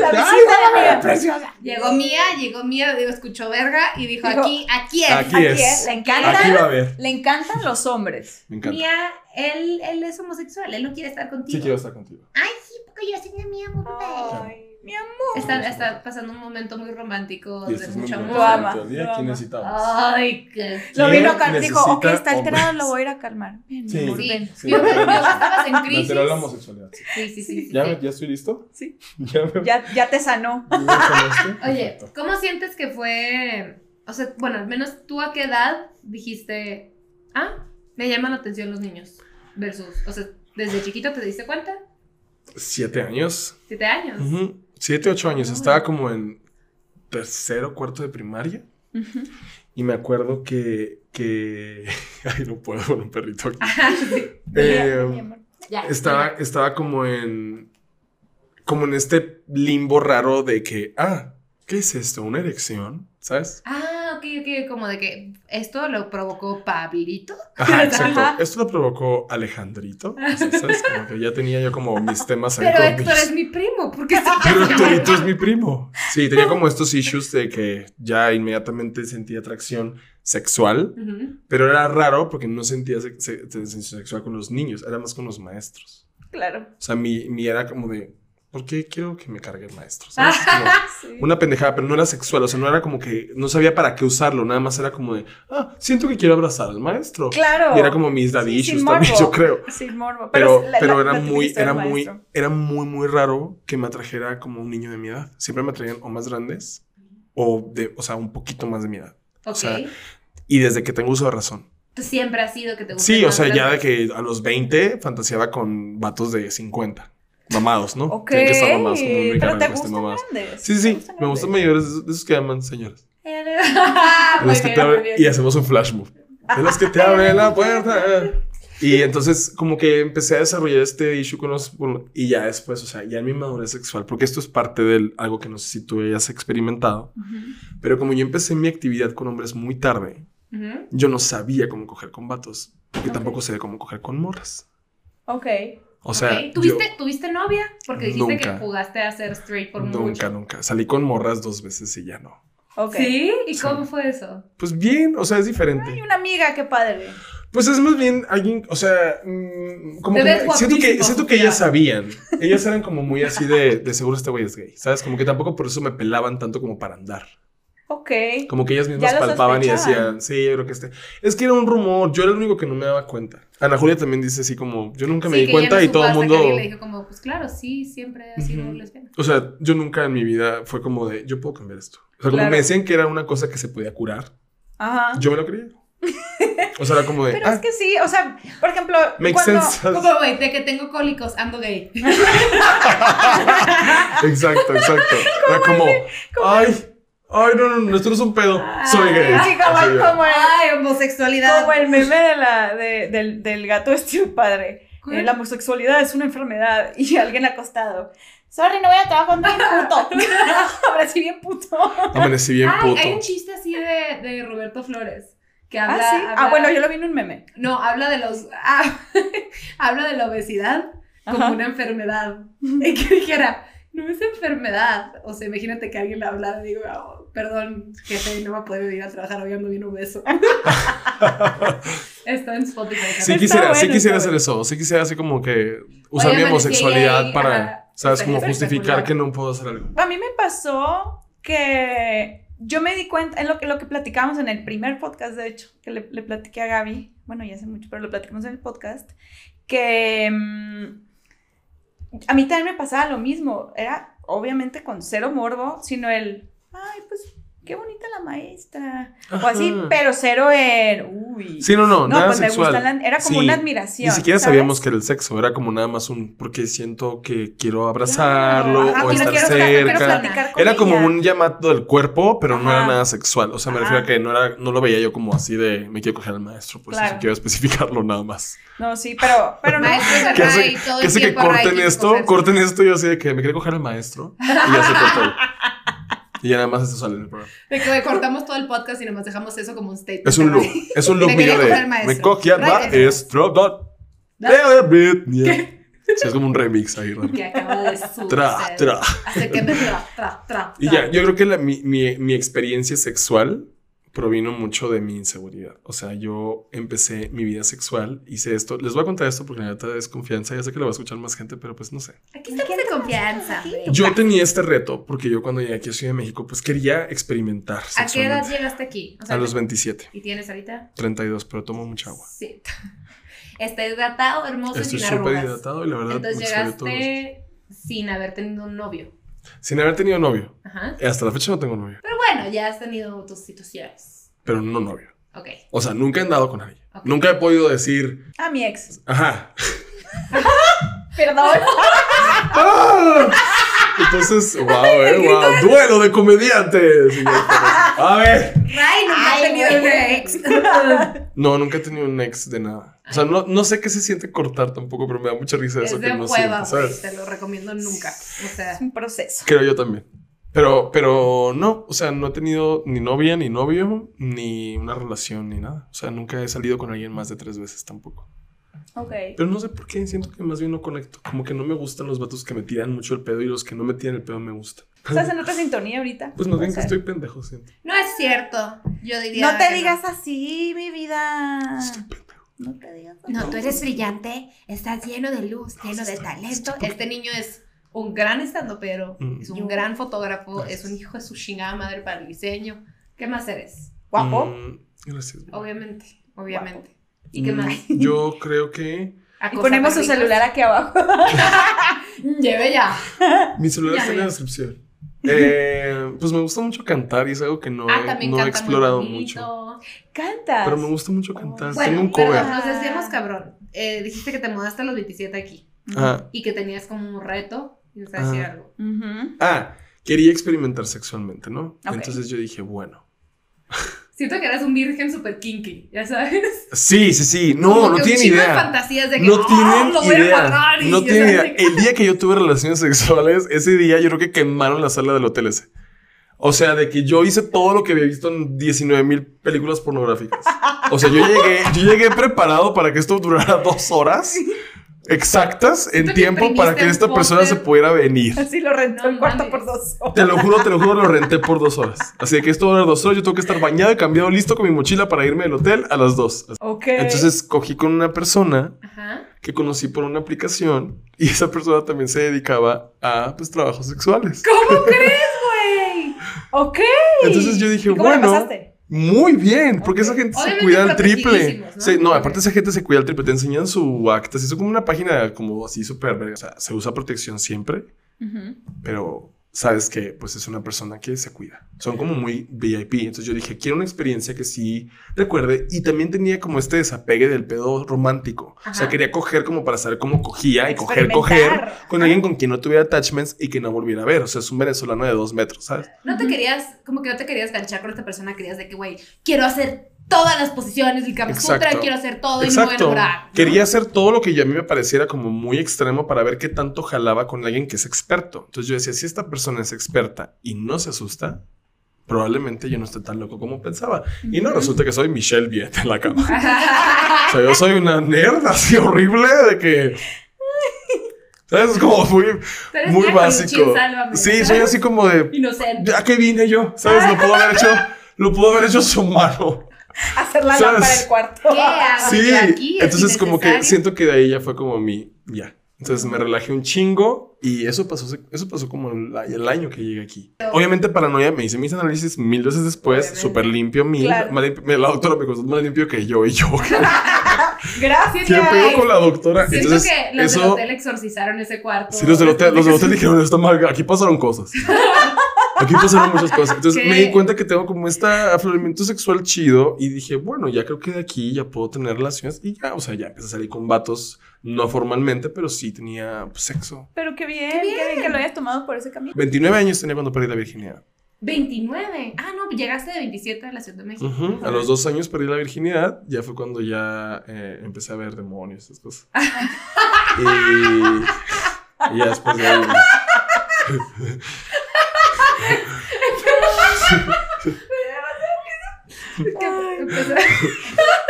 La Ay, visita amiga preciosa. Llegó Mía, llegó Mía, digo, escuchó verga y dijo, Dijo, aquí, aquí es. Aquí Aquí es. es, le encanta. Aquí va a haber. Le encantan los hombres. Me encanta. Mía, él, él es homosexual, él no quiere estar contigo. Sí quiero estar contigo. Ay, sí, porque yo soy mi amor. Ay, mi amor. Está, está pasando un momento muy romántico, Y de este es mucho amor. Lo ama, ama. necesitamos. Ay, qué... Lo ¿Quién vino a calmar. Dijo, ok, está alterado, lo voy a ir a calmar. Sí. amor, Sí, ven. Sí, yo, estabas en crisis. Lateral la homosexualidad. sí. Sí, sí, ¿Ya, me- ¿Ya estoy listo? Sí. ¿Ya me Ya, ya te sanó. ¿Ya me Oye. ¿cómo sientes que fue? O sea, bueno, al menos tú a qué edad dijiste, ah, me llaman la atención los niños versus, o sea, desde chiquito te diste cuenta. siete años. ¿Siete años? Siete, ocho años. Estaba como en tercero, cuarto de primaria. Y me acuerdo que, que... Ay, no puedo con un perrito aquí. Eh, amor. Ya. estaba, estaba como en... Como en este limbo raro de que, ah, ¿qué es esto? ¿Una erección? ¿Sabes? Ah, ok, ok, como de que esto lo provocó Pablito. Ajá, exacto. Ajá. Esto lo provocó Alejandrito. ¿Sabes? Como que ya tenía yo como mis temas ahí Pero Héctor mis- es mi primo, porque. Pero Héctorito es mi primo. Sí, tenía como estos issues de que ya inmediatamente sentía atracción sexual, pero era raro porque no sentía se- se- tensión sexual con los niños, era más con los maestros. Claro. O sea, mi, mi era como de, ¿por qué quiero que me cargue el maestro? ¿Sabes? Como Sí. una pendejada, pero no era sexual, o sea, no era como que no sabía para qué usarlo, nada más era como de, ah, siento que quiero abrazar al maestro. Claro. Y era como mis daddy Sí, issues también, yo creo. Sin morbo. Pero, la- pero la- era la muy, era muy, maestro. era muy, muy raro que me atrajera como un niño de mi edad. Siempre me atraían o más grandes o de, o sea, un poquito más de mi edad. Ok. sea, Y desde que tengo uso de razón. Siempre has sido que te gusta. Sí, o sea, ya de que a los 20 fantaseaba con vatos de 50. Mamados, ¿no? Ok. Tienen que estar mamados, como muy Pero te gustan mamados. grandes. Sí, sí, ¿Te sí. gustan Me gustan grandes? mayores, de esos, que aman señoras. Muy los que te y hacemos un flash move. De los que te abren la puerta. Y entonces como que empecé a desarrollar este issue con los... y ya después, o sea, ya en mi madurez sexual, porque esto es parte de algo que no sé si tú hayas experimentado, Ujú. pero como yo empecé mi actividad con hombres muy tarde, yo no sabía cómo coger con vatos, porque Ok. tampoco sabía cómo coger con morras. Ok. O sea. ¿Tuviste, ¿Tuviste novia? Porque dijiste Nunca. que jugaste a ser straight por yo mucho. nunca, nunca. Salí con morras dos veces y ya no. ¿Sí? ¿Y Sí. cómo fue eso? Pues bien, o sea, es diferente. Ay, una amiga, qué padre. Pues es más bien alguien, o sea, mm, como que siento que, siento que ellas sabían. Ellas eran como muy así de, de seguro este güey es gay, ¿sabes? Como que tampoco por eso me pelaban tanto como para andar. Ok. Como que ellas mismas palpaban y decían, sí, yo creo que este. Es que era un rumor, yo era el único que no me daba cuenta. Ana Julia también dice así como, yo nunca me Sí, di cuenta no y todo el mundo... que le dijo como, pues claro, sí, siempre ha sido Ujú. lesbiana. O sea, yo nunca en mi vida fue como de, yo puedo cambiar esto. O sea, como Claro. me decían que era una cosa que se podía curar, Ajá. yo me lo creía. O sea, era como de, Pero ah, es que sí, o sea, por ejemplo, makes cuando, sense. Como, güey, de que tengo cólicos, ando gay. Exacto, exacto. Era como, ay, ay, no, no, no, esto no es un pedo. Soy gay. Sí, como, Así como el, Ay, homosexualidad. como el meme de la, de- del, del gato este padre. Eh, la homosexualidad es una enfermedad y alguien acostado. Sorry, no voy a trabajar bien puto. Sí bien puto. Amanecí bien Ay, puto. hay un chiste así de, de Roberto Flores. Que Ah, habla, sí. habla- Ah, bueno, yo lo vi en un meme. No, habla de los. ah, habla de la obesidad como Ajá. una enfermedad. Y que dijera, no es enfermedad. O sea, imagínate que alguien le hablara y digo, "Oh, perdón, jefe, no va a poder ir a trabajar hoy ando bien obeso. Está en Spotify. Sí Está quisiera, sí bueno, quisiera está hacer eso. Sí quisiera así como que usar Oye, mi homosexualidad para, ajá, ¿sabes? Como justificar que no puedo hacer algo. A mí me pasó que yo me di cuenta, en lo que, lo que platicamos en el primer podcast, de hecho, que le, le platiqué a Gaby, bueno, ya hace mucho, pero lo platicamos en el podcast, que mm, a mí también me pasaba lo mismo, era obviamente con cero morbo, sino el, ay, pues qué bonita la maestra, o así, Ajá. pero cero en, uy. Sí, no, no, no, nada pues sexual. me gusta, la- era como Sí. una admiración. Ni siquiera ¿sabes? sabíamos que era el sexo, era como nada más un porque siento que quiero abrazarlo Ajá, o quiero- estar quiero- quiero cerca. platicar con Era como ella. un llamado del cuerpo, pero no era nada sexual. O sea, me Ajá. refiero a que no era, no lo veía yo como así de me quiero coger al maestro, pues Claro. eso quiero especificarlo nada más. No, sí, pero, pero no. ¿Qué hace, que corten esto? Corten esto y yo así de que me quiere coger al maestro. Y ya se cortó. Y ya nada más eso sale en el programa. De que güey, cortamos todo el podcast y nomás dejamos eso como un statement. Es un look. Es un look mío de me cogí al Right, maestro. Britney. Es como un remix ahí, raro. Que acaba de suceder. Tra, tra. Hace que me tra, tra, tra, Y ya, yo creo que la- mi, mi- mi experiencia sexual provino mucho de mi inseguridad. O sea, yo empecé mi vida sexual, hice esto. Les voy a contar esto porque la neta es confianza. Ya sé que lo va a escuchar más gente, pero pues no sé. Aquí estamos de confianza. Yo tenía este reto porque yo cuando llegué aquí a Ciudad de México, pues quería experimentar ¿A qué edad llegaste aquí? O sea, A los 27, ¿Y tienes ahorita? 32, pero tomo mucha agua. Sí. Está hidratado, hermoso, Estoy súper hidratado y la verdad Entonces me los llegaste sin haber tenido un novio. Sin haber tenido novio. Ajá. Hasta la fecha no tengo novio, Pero bueno, ya has tenido tus situaciones. pero no novio. Ok. O sea, nunca he andado con alguien. Ok. Nunca he podido decir, A mi ex. ajá. Perdón. ¡Ah! Entonces, wow, eh, wow. Duelo de comediantes. A ver. Ray nunca Ay, tenido una ex. No, nunca he tenido un ex de nada. O sea, no, no sé qué se siente cortar tampoco, pero me da mucha risa eso es que de no hueva, siente. ¿sabes? Te lo recomiendo nunca. O sea, Es un proceso. Creo yo también. Pero, pero no, o sea, no he tenido ni novia, ni novio, ni una relación, ni nada. O sea, nunca he salido con alguien más de tres veces tampoco. Ok. Pero no sé por qué, siento que más bien no conecto. Como que no me gustan los vatos que me tiran mucho el pedo y los que no me tiran el pedo me gustan. ¿Estás en otra sintonía ahorita? Pues más bien que estoy pendejo, siento. no es cierto. Yo diría. No te que digas así, mi vida. Estoy pendejo. No te digas. No, tú eres brillante, estás lleno de luz, lleno de talento. Este niño es un gran estandopero, Mm. es un Yo- gran fotógrafo, Gracias. es un hijo de su chingada madre para el diseño. ¿Qué más eres? Guapo. Mm, gracias. Obviamente, obviamente. ¿Y qué más? Mm, Yo creo que Y ponemos su celular aquí abajo. Lleve ya. mi celular Ya está en la descripción. Eh, pues me gusta mucho cantar y es algo que no, Ah, he, no explorado mucho. Cantas. Pero me gusta mucho cantar. Bueno, Tengo un pero cover. nos decíamos cabrón. Eh, dijiste que te mudaste a los 27 aquí Ajá. y que tenías como un reto. Y nos decir algo. Ah, quería experimentar sexualmente, ¿no? Entonces yo dije, bueno. Siento que eres un virgen super kinky, ya sabes. Sí, sí, sí. No, Como no que un tienen de idea. fantasías de que No "Ah, tienen idea. agarrar", y No tienen idea. El día que yo tuve relaciones sexuales, ese día yo creo que quemaron la sala del hotel ese. O sea, de que yo hice todo lo que había visto en 19 mil películas pornográficas. O sea, yo llegué, yo llegué preparado para que esto durara dos horas exactas en tiempo para que esta persona se pudiera venir. Así lo rentó No el cuarto por dos horas. Te lo juro, te lo juro, lo renté por dos horas. Así que esto va a durar dos horas. Yo tengo que estar bañado y cambiado, listo con mi mochila para irme del hotel a las dos. Ok. Entonces cogí con una persona Ajá. que conocí por una aplicación y esa persona también se dedicaba a pues trabajos sexuales. ¿Cómo crees, güey? Ok. Entonces yo dije, ¿Y cómo la bueno, pasaste? Muy bien, porque esa gente se cuida al triple. ¿no? Aparte esa gente se cuida al triple, te enseñan su acta, así, es como una página como así súper, o sea, se usa protección siempre, Ujú. pero sabes que pues es una persona que se cuida. Son como muy VIP. Entonces yo dije, quiero una experiencia que sí recuerde. Y también tenía como este desapegue del pedo romántico. O sea, quería coger como para saber cómo cogía y coger, coger con alguien con quien no tuviera attachments y que no volviera a ver. O sea, es un venezolano de dos metros, ¿sabes? No te querías, como que no te querías ganchar con esta persona, querías de que, güey, quiero hacer todas las posiciones del Kama Sutra, quiero hacer todo y no voy a lograr. ¿no? Quería hacer todo lo que a mí me pareciera como muy extremo para ver qué tanto jalaba con alguien que es experto. Entonces yo decía, si esta persona es experta y no se asusta, probablemente yo no esté tan loco como pensaba. Y no, resulta que soy Michelle Viet en la cama. O sea, yo soy una nerd así horrible de que... ¿Sabes? Es como muy, muy básico. Sálvame, Sí, soy así como de... Inocente. ¿A qué vine yo? ¿Sabes? Lo puedo haber hecho... Lo pudo haber hecho su mano. Hacer la ¿Sabes? lámpara del cuarto. ¿Qué hago Sí, aquí? ¿Es entonces como que siento que de ahí ya fue como mi ya. Entonces me relajé un chingo y eso pasó, eso pasó como el, el año que llegué aquí. Obviamente paranoia, me hice mis análisis mil veces después, súper limpio, mil. Claro. más limpio- la doctora me costó más limpio que yo y yo. Gracias. ¿Qué pedo con la doctora? Siento Entonces que los del eso... hotel exorcizaron ese cuarto. Sí, los del hotel, los del hotel dijeron, está mal, aquí pasaron cosas. Aquí pasaron muchas cosas. Entonces ¿Qué? me di cuenta que tengo como este afloramiento sexual chido y dije, bueno, ya creo que de aquí ya puedo tener relaciones y ya, o sea, ya empecé a salir con vatos, no formalmente, pero sí tenía pues, sexo. Pero qué bien, qué bien, que lo hayas tomado por ese camino. 29 años tenía cuando perdí la virginidad. 29. Ah, no, llegaste de 27 a la Ciudad de México. A los dos años perdí la virginidad, ya fue cuando ya eh, empecé a ver demonios, esas cosas. y, y ya después de ahí...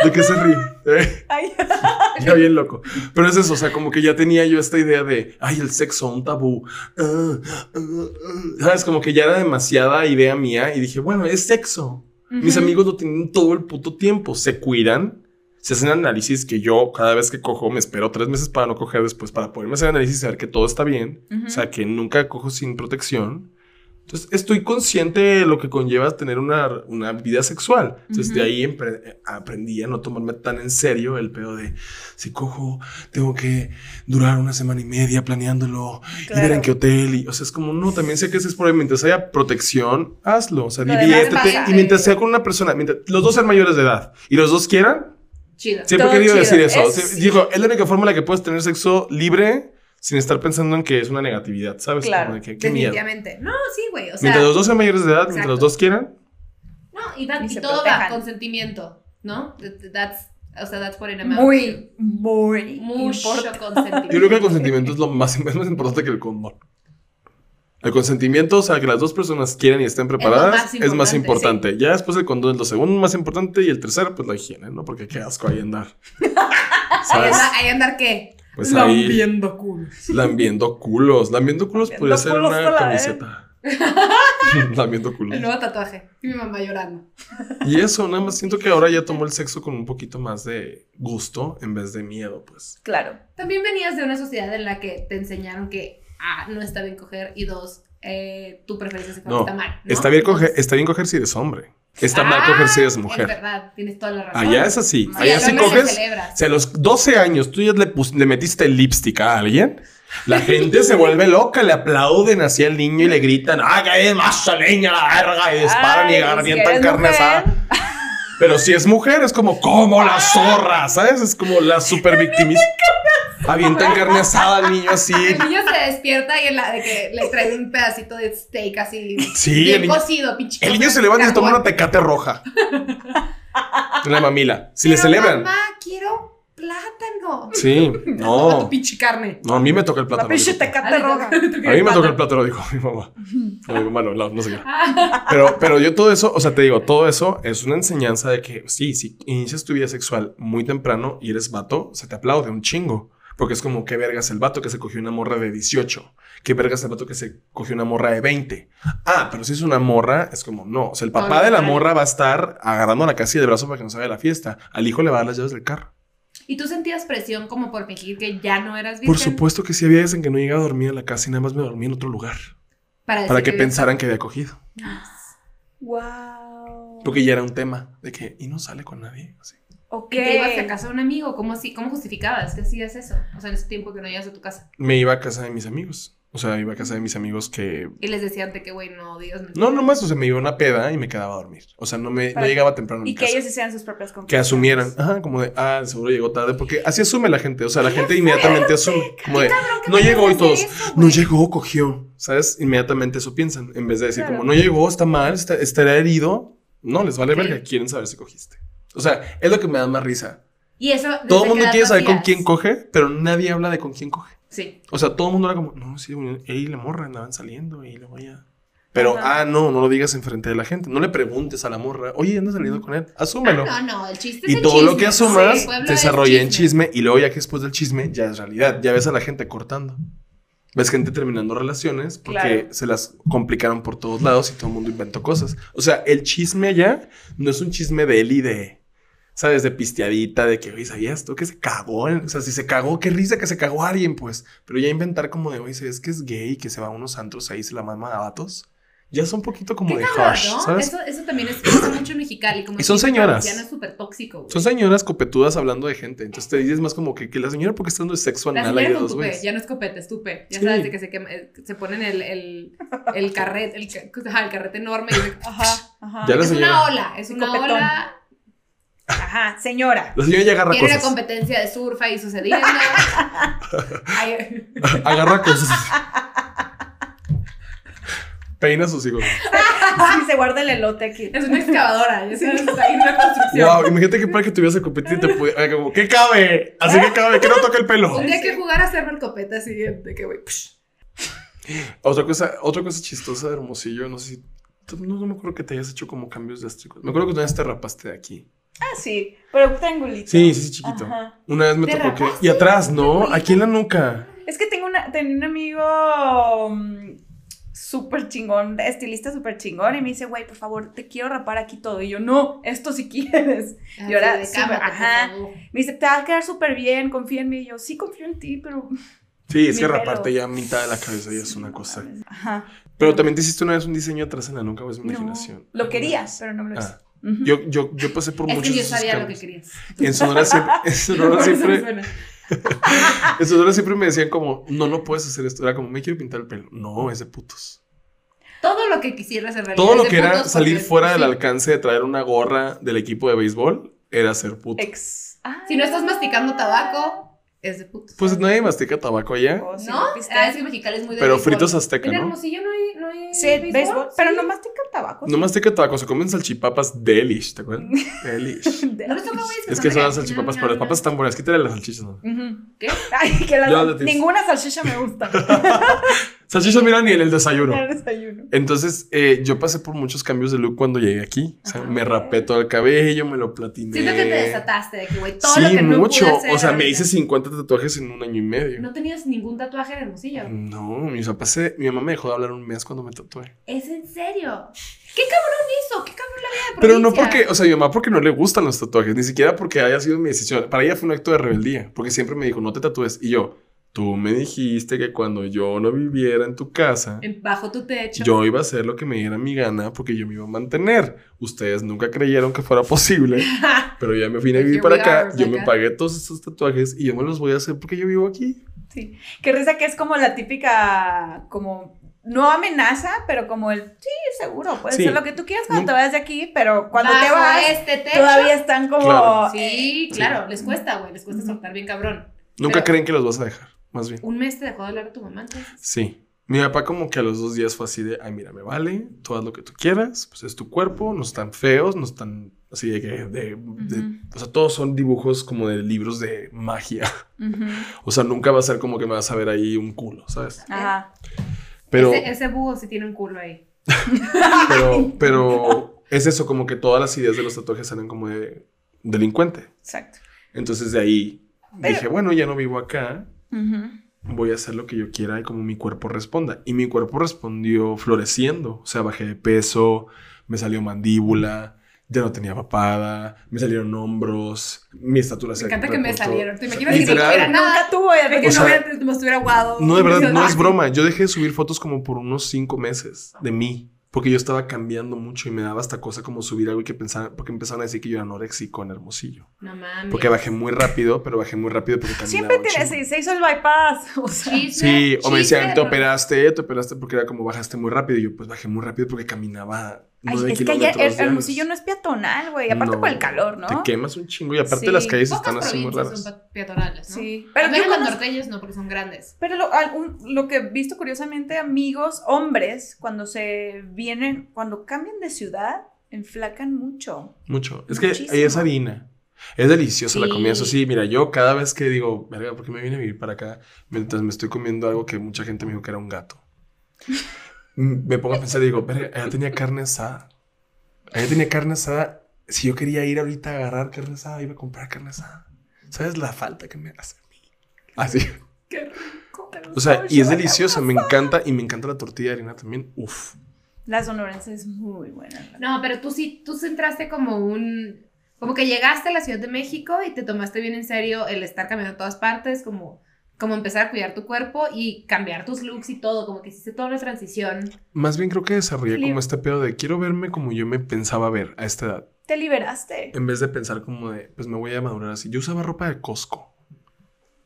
¿De qué se ríe? ¿Eh? Ay, Ya bien loco. Pero es eso, o sea, como que ya tenía yo esta idea de, ay, el sexo, un tabú. Ah, ah, ah. ¿Sabes? Como que ya era demasiada idea mía y dije, bueno, es sexo. Mis Ujú. amigos lo tienen todo el puto tiempo. Se cuidan, se hacen análisis que yo cada vez que cojo me espero tres meses para no coger después, para poderme hacer análisis y saber que todo está bien. Ujú. O sea, que nunca cojo sin protección. Entonces, estoy consciente de lo que conlleva tener una, una vida sexual. Entonces, de ahí aprendí a no tomarme tan en serio el pedo de si cojo, tengo que durar una semana y media planeándolo y ver Claro. en qué hotel. Y, o sea, es como, no, también sé que ese es por ahí. Mientras haya protección, hazlo. O sea, diviértete. pasa. Y mientras sea con una persona, mientras los dos sean mayores de edad y los dos quieran, Chido. siempre he querido chido. decir eso. Es- Digo, es la única forma en la que puedes tener sexo libre, sin estar pensando en que es una negatividad, ¿sabes? Claro, Como de que, qué miedo. Definitivamente. No, sí, güey. O sea, Mientras los dos sean mayores de edad, mientras Exacto. los dos quieran, no, y, that- Y y todo va protejan. consentimiento, ¿no? That- That's, o sea, that's what it amounts Muy, muy. Mucho importante. consentimiento. yo creo que el consentimiento es lo más, es más importante que el condón. El consentimiento, o sea, que las dos personas quieran y estén preparadas, más es más importante, importante. Ya después el condón es lo segundo más importante y el tercero, pues la higiene, ¿no? Porque qué asco ahí andar. Ahí ¿Sabes? andar, ahí andar qué? Pues ahí Lambiendo culos. lambiendo culos. Lambiendo culos Lambiendo podría ser culos una camiseta. lambiendo culos. El nuevo tatuaje. Y mi mamá llorando. Y eso, nada más siento que ahora ya tomó el sexo con un poquito más de gusto en vez de miedo, pues. Claro. También venías de una sociedad en la que te enseñaron que, ah, no está bien coger y dos, eh, tu preferencia sexual No, está mal. ¿no? Está bien, coger, está bien coger si eres hombre. Está mal ah, coger si eres Es mujer. verdad, tienes toda la razón. Allá es así. Sí, Allá al si se coges. celebra. Si a los 12 años tú ya le, pus- le metiste lipstick a alguien, la gente se vuelve loca, le aplauden así al niño y le gritan, ¡haga es más leña la verga! Y disparan y Ay, si eres carne asada. Pero si es mujer, es como, como la zorra, ¿sabes? Es como la super victimista. Avientan carne asada al niño así. El niño se despierta y en la de que le traen un pedacito de steak así. Sí, bien el niño- cocido, pinche. El niño se levanta y se toma una tecate roja. En la mamila. Si le celebran. Mamá, quiero plátano. Sí, Toma tu no. pinche carne. No, a mí me toca el La plátano. pinche dijo. tecate roja. A mí me toca el plátano, dijo mi mamá. No, mi mamá no, no, no sé qué. Ah, Pero, pero yo todo eso, o sea, te digo, todo eso es una enseñanza de que sí, si inicias tu vida sexual muy temprano y eres vato, se te aplaude un chingo. Porque es como, qué vergas el vato que se cogió una morra de 18. Qué vergas el vato que se cogió una morra de 20. Ah, pero si es una morra, es como, no. O sea, el papá de la morra va a estar agarrando la casilla de brazo para que no se vaya a la fiesta. Al hijo le va a dar las llaves del carro. ¿Y tú sentías presión como por fingir que ya no eras virgen? Por supuesto que sí había veces en que no llegaba a dormir a la casa y nada más me dormía en otro lugar. Para, que había- pensaran que había cogido. Wow. Porque ya era un tema de que, y no sale con nadie. Así. Ok. ¿Y te ibas a casa de un amigo? ¿Cómo, así, ¿Cómo justificabas que hacías eso? O sea, en ese tiempo que no ibas a tu casa. Me iba a casa de mis amigos. O sea, iba a casa de mis amigos que. Y les decían de que, güey, no digas mentiras. No, nomás, o sea, me iba a una peda y me quedaba a dormir. O sea, no me no llegaba temprano a mi Y que casa. ellos hicieran sus propias conclusiones. Que asumieran, ajá, como de, ah, seguro llegó tarde, porque así asume la gente, o sea, la gente inmediatamente asume, como de, ¿qué no llegó y todos, eso, no llegó, cogió, ¿sabes? Inmediatamente eso piensan, en vez de decir Claro. como, no llegó, está mal, está, estará herido, no, les vale Ok. verga, quieren saber si cogiste. O sea, es lo que me da más risa. Y eso. ¿desde Todo el mundo quiere saber con quién coge, pero nadie habla de con quién coge. Sí. O sea, todo el mundo era como, no, sí, güey, él y la morra andaban saliendo y luego ya. Pero, Ajá. ah, no, no lo digas enfrente de la gente. No le preguntes a la morra, oye, andas saliendo con él. Asúmelo. Ah, no, no, el chiste es y el todo lo que asumas Sí, desarrolla en chisme y luego ya que después del chisme ya es realidad. Ya ves a la gente cortando. Ves gente terminando relaciones porque Claro. se las complicaron por todos lados y todo el mundo inventó cosas. O sea, el chisme allá no es un chisme de él y de, ¿sabes? De pisteadita, de que, oye, ¿sabías tú que se cagó? O sea, si se cagó, qué risa que se cagó alguien, pues. Pero ya inventar como de, oye, ¿sabes que es gay? Que se va a unos antros ahí y se la mama a vatos. Ya es un poquito como Qué de cabrón, ¿no? ¿sabes? Eso, eso también es pasa mucho en Mexicali. Como Y son señoras. es súper tóxico, güey. Son señoras copetudas hablando de gente. Entonces te dices más como que, que la señora porque está dando sexo La anal ahí de dos tupe, güeyes. ya no es copete, es tupe. Ya Sí. sabes de que se, quema- eh, se ponen el, el, el carrete, el, carrete enorme. Y de- Ajá, ajá. Ya la es señora. una ola, es una copetón. ola. Ajá, señora. La señora ya agarra Tiene una cosas. competencia de surf ahí sucediendo. Ay, agarra cosas. Peina a sus hijos. Sí, se guarda el elote aquí. es una excavadora, ya sabes, está ahí en una construcción. Wow, imagínate que para que tuvieras el copete y te pudiera. Como, ¿qué cabe? Así que cabe, que no toque el pelo. Un día que jugar a hacerme el copete así de que, güey, psh. Otra cosa, otra cosa chistosa de Hermosillo, no sé si. No, no me acuerdo que te hayas hecho como cambios drásticos. Me acuerdo que una vez te rapaste de aquí. Ah, sí, pero triangulito. Sí, sí, sí, chiquito. Ajá. Una vez me ¿Te tocó que. Y atrás, ¿no? Aquí en la nuca. Es que tengo una, tenía un amigo mm, súper chingón, estilista súper chingón, y me dice, güey, por favor, te quiero rapar aquí todo. Y yo, no, esto si quieres. Y ahora, cámate, por ajá. Me dice, te va a quedar súper bien, confía en mí. Y yo, sí, confío en ti, pero. Sí, es que pelo. raparte ya a mitad de la cabeza ya es una cosa. Ajá. Pero también te hiciste una vez un diseño atrás en la nuca, o es mi No, imaginación. lo quería, pero no me lo hice. Ah. Yo, yo, yo pasé por Es muchos que yo sabía lo que querías. En Sonora siempre, en Sonora siempre, suena. en Sonora siempre me decían como, no, no puedes hacer esto. Era como, me quiero pintar el pelo. No, es de putos. Todo lo que quisieras en realidad. Todo lo que era salir fuera del alcance de traer una gorra del equipo de béisbol era ser puto. Ex. Ah. Si no estás masticando tabaco, es de putos. Pues nadie mastica tabaco allá. O si ¿No? Ah, es que Mexicali es muy de Pero béisbol. fritos azteca, En ¿no? Hermosillo no hay, no hay Sí, béisbol, pero sí. no mastican tabaco. No mastica tabaco, se comen salchipapas delish, ¿te acuerdas? Delish. No les toca que Es que son las salchipapas, no, pero las no, papas están buenas. Quítale las salchichas, ¿no? Ujú. ¿Qué? Ay, que la- ninguna salchicha me gusta. Salchichas, mira, ni en el desayuno. El desayuno. Entonces, eh, yo pasé por muchos cambios de look cuando llegué aquí. O sea, Ajá. me rapé todo el cabello, me lo platiné. Siento que te desataste de que, güey, todo sí, lo que no mucho. pude hacer o sea, me hice 50 tatuajes en un año y medio. No tenías ningún tatuaje en Hermosillo. No, mis papás se- mi mamá me dejó de hablar un mes cuando me tatué. ¿Es en serio? ¿Qué cabrón hizo? ¿Qué cabrón la vida de Pero no porque, o sea, mi mamá porque no le gustan los tatuajes, ni siquiera porque haya sido mi decisión. Para ella fue un acto de rebeldía, porque siempre me dijo, no te tatúes. Y yo, tú me dijiste que cuando yo no viviera en tu casa, Bajo tu techo. yo iba a hacer lo que me diera mi gana porque yo me iba a mantener. Ustedes nunca creyeron que fuera posible, pero ya me vine a vivir para acá. Yo me pagué todos estos tatuajes y yo me los voy a hacer porque yo vivo aquí. Sí. Qué risa que es como la típica, como, no amenaza, pero como el, sí, seguro, puedes Sí. hacer lo que tú quieras cuando No. te vayas de aquí, pero cuando te Bajo vas, este techo. todavía están como... Claro. Sí, claro, Sí. les cuesta, güey, les cuesta soltar bien cabrón. Nunca Pero- creen que los vas a dejar, más bien. Un mes te dejó de hablar a tu mamá, entonces. Sí. Mi papá como que a los dos días fue así de, ay, mira, me vale, tú haz lo que tú quieras, pues es tu cuerpo, no están feos, no están así de que, de, de- o sea, todos son dibujos como de libros de magia. O sea, nunca va a ser como que me vas a ver ahí un culo, ¿sabes? Ajá. Pero, Ese, ese búho sí tiene un culo ahí. pero, pero es eso, como que todas las ideas de los tatuajes salen como de delincuente. Exacto. Entonces de ahí Pero- dije, bueno, ya no vivo acá, Voy a hacer lo que yo quiera y como mi cuerpo responda. Y mi cuerpo respondió floreciendo. O sea, bajé de peso, me salió mandíbula, ya no tenía papada, me salieron hombros, mi estatura Me se encanta que me salieron. ¿Te imaginas que tuviera nada? Nunca tuvo, ya De que O no sea, hubiera, me estuviera aguado. No, de verdad, no es broma. Yo dejé de subir fotos como por unos cinco meses de mí. Porque yo estaba cambiando mucho y me daba hasta cosa como subir algo y que pensaban, porque empezaron a decir que yo era anoréxico en Hermosillo. No mames. Porque bajé muy rápido, pero bajé muy rápido porque caminaba Siempre chingo. se, se hizo el bypass. O sea, Chisme, Sí, o me decían, te pero- operaste, te operaste porque era como bajaste muy rápido. Y yo, pues bajé muy rápido porque caminaba ay, es que kilómetros el Hermosillo no es peatonal, güey. Aparte No, por el calor, ¿no? Te quemas un chingo y aparte Sí. las calles Pocas están así muy raras. son peatonales, ¿no? Sí. Pero yo los norteños no, porque son grandes. Pero lo, algún- lo que he visto curiosamente, amigos, hombres, cuando se vienen, cuando cambian de ciudad, enflacan mucho. Mucho. Es que Muchísimo. ahí es harina. Es deliciosa la Sí. comida. Eso sí, mira, yo cada vez que digo, verga, ¿por qué me vine a vivir para acá? Mientras me estoy comiendo algo que mucha gente me dijo que era un gato. Mm, me pongo a pensar y digo, verga, allá tenía carne asada. Allá tenía carne asada. Si yo quería ir ahorita a agarrar carne asada, iba a comprar carne asada. ¿Sabes la falta que me hace a mí? Así. Qué rico. pero O sea, y es deliciosa. Me encanta. Y me encanta la tortilla de harina también. Uf. La sonorense es muy buena. No, pero tú sí, tú centraste como un... Como que llegaste a la Ciudad de México y te tomaste bien en serio el estar caminando a todas partes, como, como empezar a cuidar tu cuerpo y cambiar tus looks y todo, como que hiciste toda una transición. Más bien creo que desarrollé como este pedo de quiero verme como yo me pensaba ver a esta edad. Te liberaste. En vez de pensar como de, pues me voy a madurar así. Yo usaba ropa de Costco.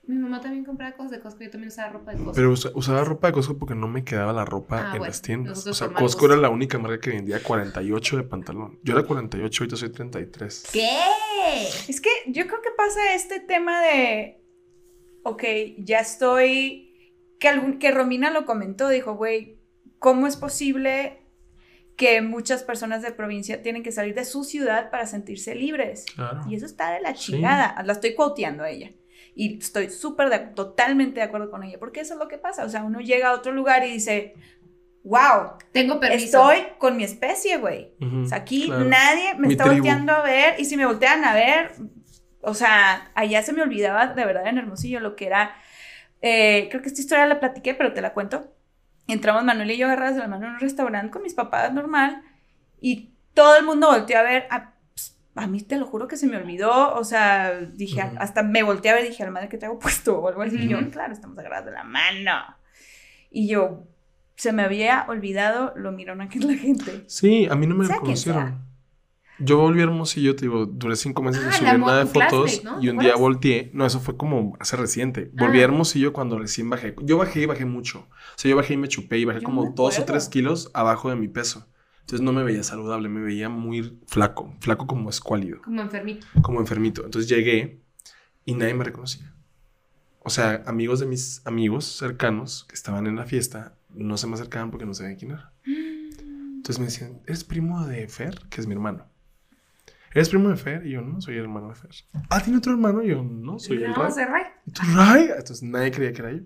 Mi mamá también compraba cosas de Costco, yo también usaba ropa de Costco. Pero usa- usaba ropa de Costco porque no me quedaba la ropa Ah, en bueno, las tiendas. O sea, Costco gusto. era la única marca que vendía 48 de pantalón. Yo era 48, ahorita soy 33. ¿Qué? Es que yo creo que pasa este tema de, ok, ya estoy, que, algún, que Romina lo comentó, dijo, güey, ¿cómo es posible que muchas personas de provincia tienen que salir de su ciudad para sentirse libres? Claro. Y eso está de la Sí. chingada. La estoy quoteando a ella. Y estoy súper, totalmente de acuerdo con ella, porque eso es lo que pasa. O sea, uno llega a otro lugar y dice, wow, Tengo permiso. estoy con mi especie, güey. Ujú, O sea, aquí claro. nadie me Mi está tribu. volteando a ver. Y si me voltean a ver, o sea, allá se me olvidaba de verdad en Hermosillo lo que era. eh, creo que esta historia la platiqué, pero te la cuento. Entramos Manuel y yo agarradas de la mano en un restaurante con mis papás normal. Y todo el mundo volteó a ver. A, pues, a mí te lo juro que se me olvidó. O sea, dije, hasta me volteé a ver y dije, a la madre que traigo puesto o algo así. Y yo, claro, estamos agarradas de la mano. Y yo, se me había olvidado lo mirona que es la gente. Sí, a mí no me reconocieron. Yo volví a Hermosillo, te digo, duré cinco meses Ah, de subir nada de fotos y ¿Te un día volteé. No, eso fue como hace reciente. Volví Ah. a Hermosillo cuando recién bajé. Yo bajé y bajé mucho. O sea, yo bajé y me chupé y bajé Yo como dos o tres kilos abajo de mi peso. Entonces no me veía saludable, me veía muy flaco, flaco como escuálido, Como enfermito. como enfermito. Entonces llegué y nadie me reconocía. o sea, amigos de mis amigos cercanos que estaban en la fiesta no se me acercaban porque no sabían quién era. Entonces me decían, ¿eres primo de Fer? Que es mi hermano. ¿Eres primo de Fer? Y yo, no, soy el hermano de Fer. Ah, ¿tiene otro hermano? Y yo, no, soy el Ray. soy Ray. ¿Y tú, Ray? Entonces nadie creía que era yo.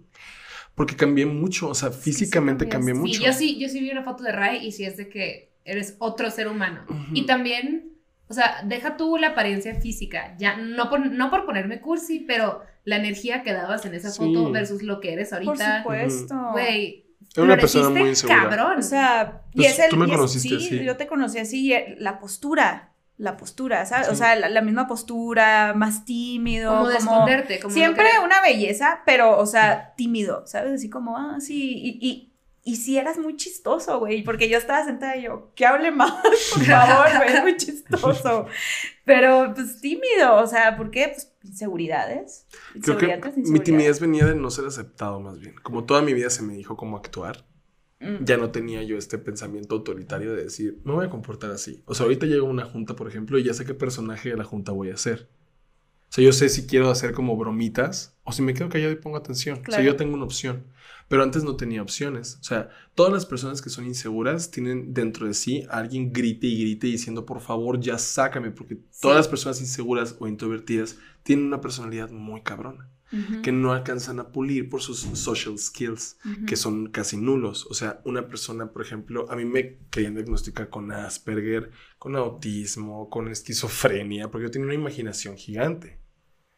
Porque cambié mucho, o sea, físicamente sí cambié Sí, mucho. yo sí, yo sí vi una foto de Ray y sí es de que eres otro ser humano. Y también, o sea, deja tú la apariencia física, ya no por, no por ponerme cursi, pero la energía que dabas en esa Sí. foto versus lo que eres Por ahorita. supuesto. Güey, Era una persona muy insegura. cabrón. O sea, y Pues, es el. tú me y es- conociste sí, así. yo te conocí así, y eh, la postura. La postura, ¿sabes? O sea, la, la misma postura, más tímido. como de esconderte, como Siempre una belleza, pero, o sea, tímido, ¿sabes? Así como, ah, sí. Y, y, y sí eras muy chistoso, güey, porque yo estaba sentada y yo, que hable más, por favor, güey, es muy chistoso. Pero, pues, tímido, o sea, ¿por qué? Pues, inseguridades. Creo que mi timidez venía de no ser aceptado más bien. Como toda mi vida se me dijo cómo actuar, Mm. ya no tenía yo este pensamiento autoritario de decir, me voy a comportar así. O sea, ahorita llego a una junta, por ejemplo, y ya sé qué personaje de la junta voy a hacer. O sea, yo sé si quiero hacer como bromitas o si me quedo callado y pongo atención. O Claro. sea, yo tengo una opción. Pero antes no tenía opciones. O sea, todas las personas que son inseguras tienen dentro de sí a alguien grite y grite diciendo, por favor, ya sácame. Porque todas las personas inseguras o introvertidas tienen una personalidad muy cabrona Que no alcanzan a pulir por sus social skills, que son casi nulos. O sea, una persona, por ejemplo, a mí me querían diagnosticar con Asperger, con autismo, con esquizofrenia, porque yo tenía una imaginación gigante.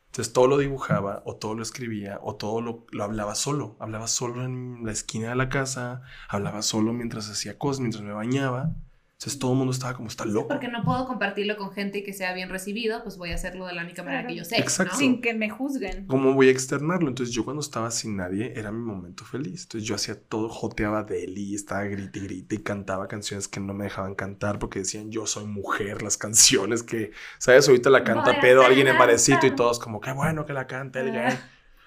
Entonces todo lo dibujaba, o todo lo escribía, o todo lo, lo hablaba solo. Hablaba solo en la esquina de la casa, hablaba solo mientras hacía cosas, mientras me bañaba. Entonces todo el mundo estaba como, está loco. Porque no puedo compartirlo con gente y que sea bien recibido, pues voy a hacerlo de la única manera Claro. que yo sé. Exacto. ¿no? Sin que me juzguen. ¿Cómo voy a externarlo? Entonces yo cuando estaba sin nadie era mi momento feliz. Entonces yo hacía todo, joteaba de él y estaba grite y grite y cantaba canciones que no me dejaban cantar porque decían yo soy mujer, las canciones que, ¿sabes? Ahorita la canta Voy a pedo alguien en barecito y todos como, qué bueno que la canta el gay.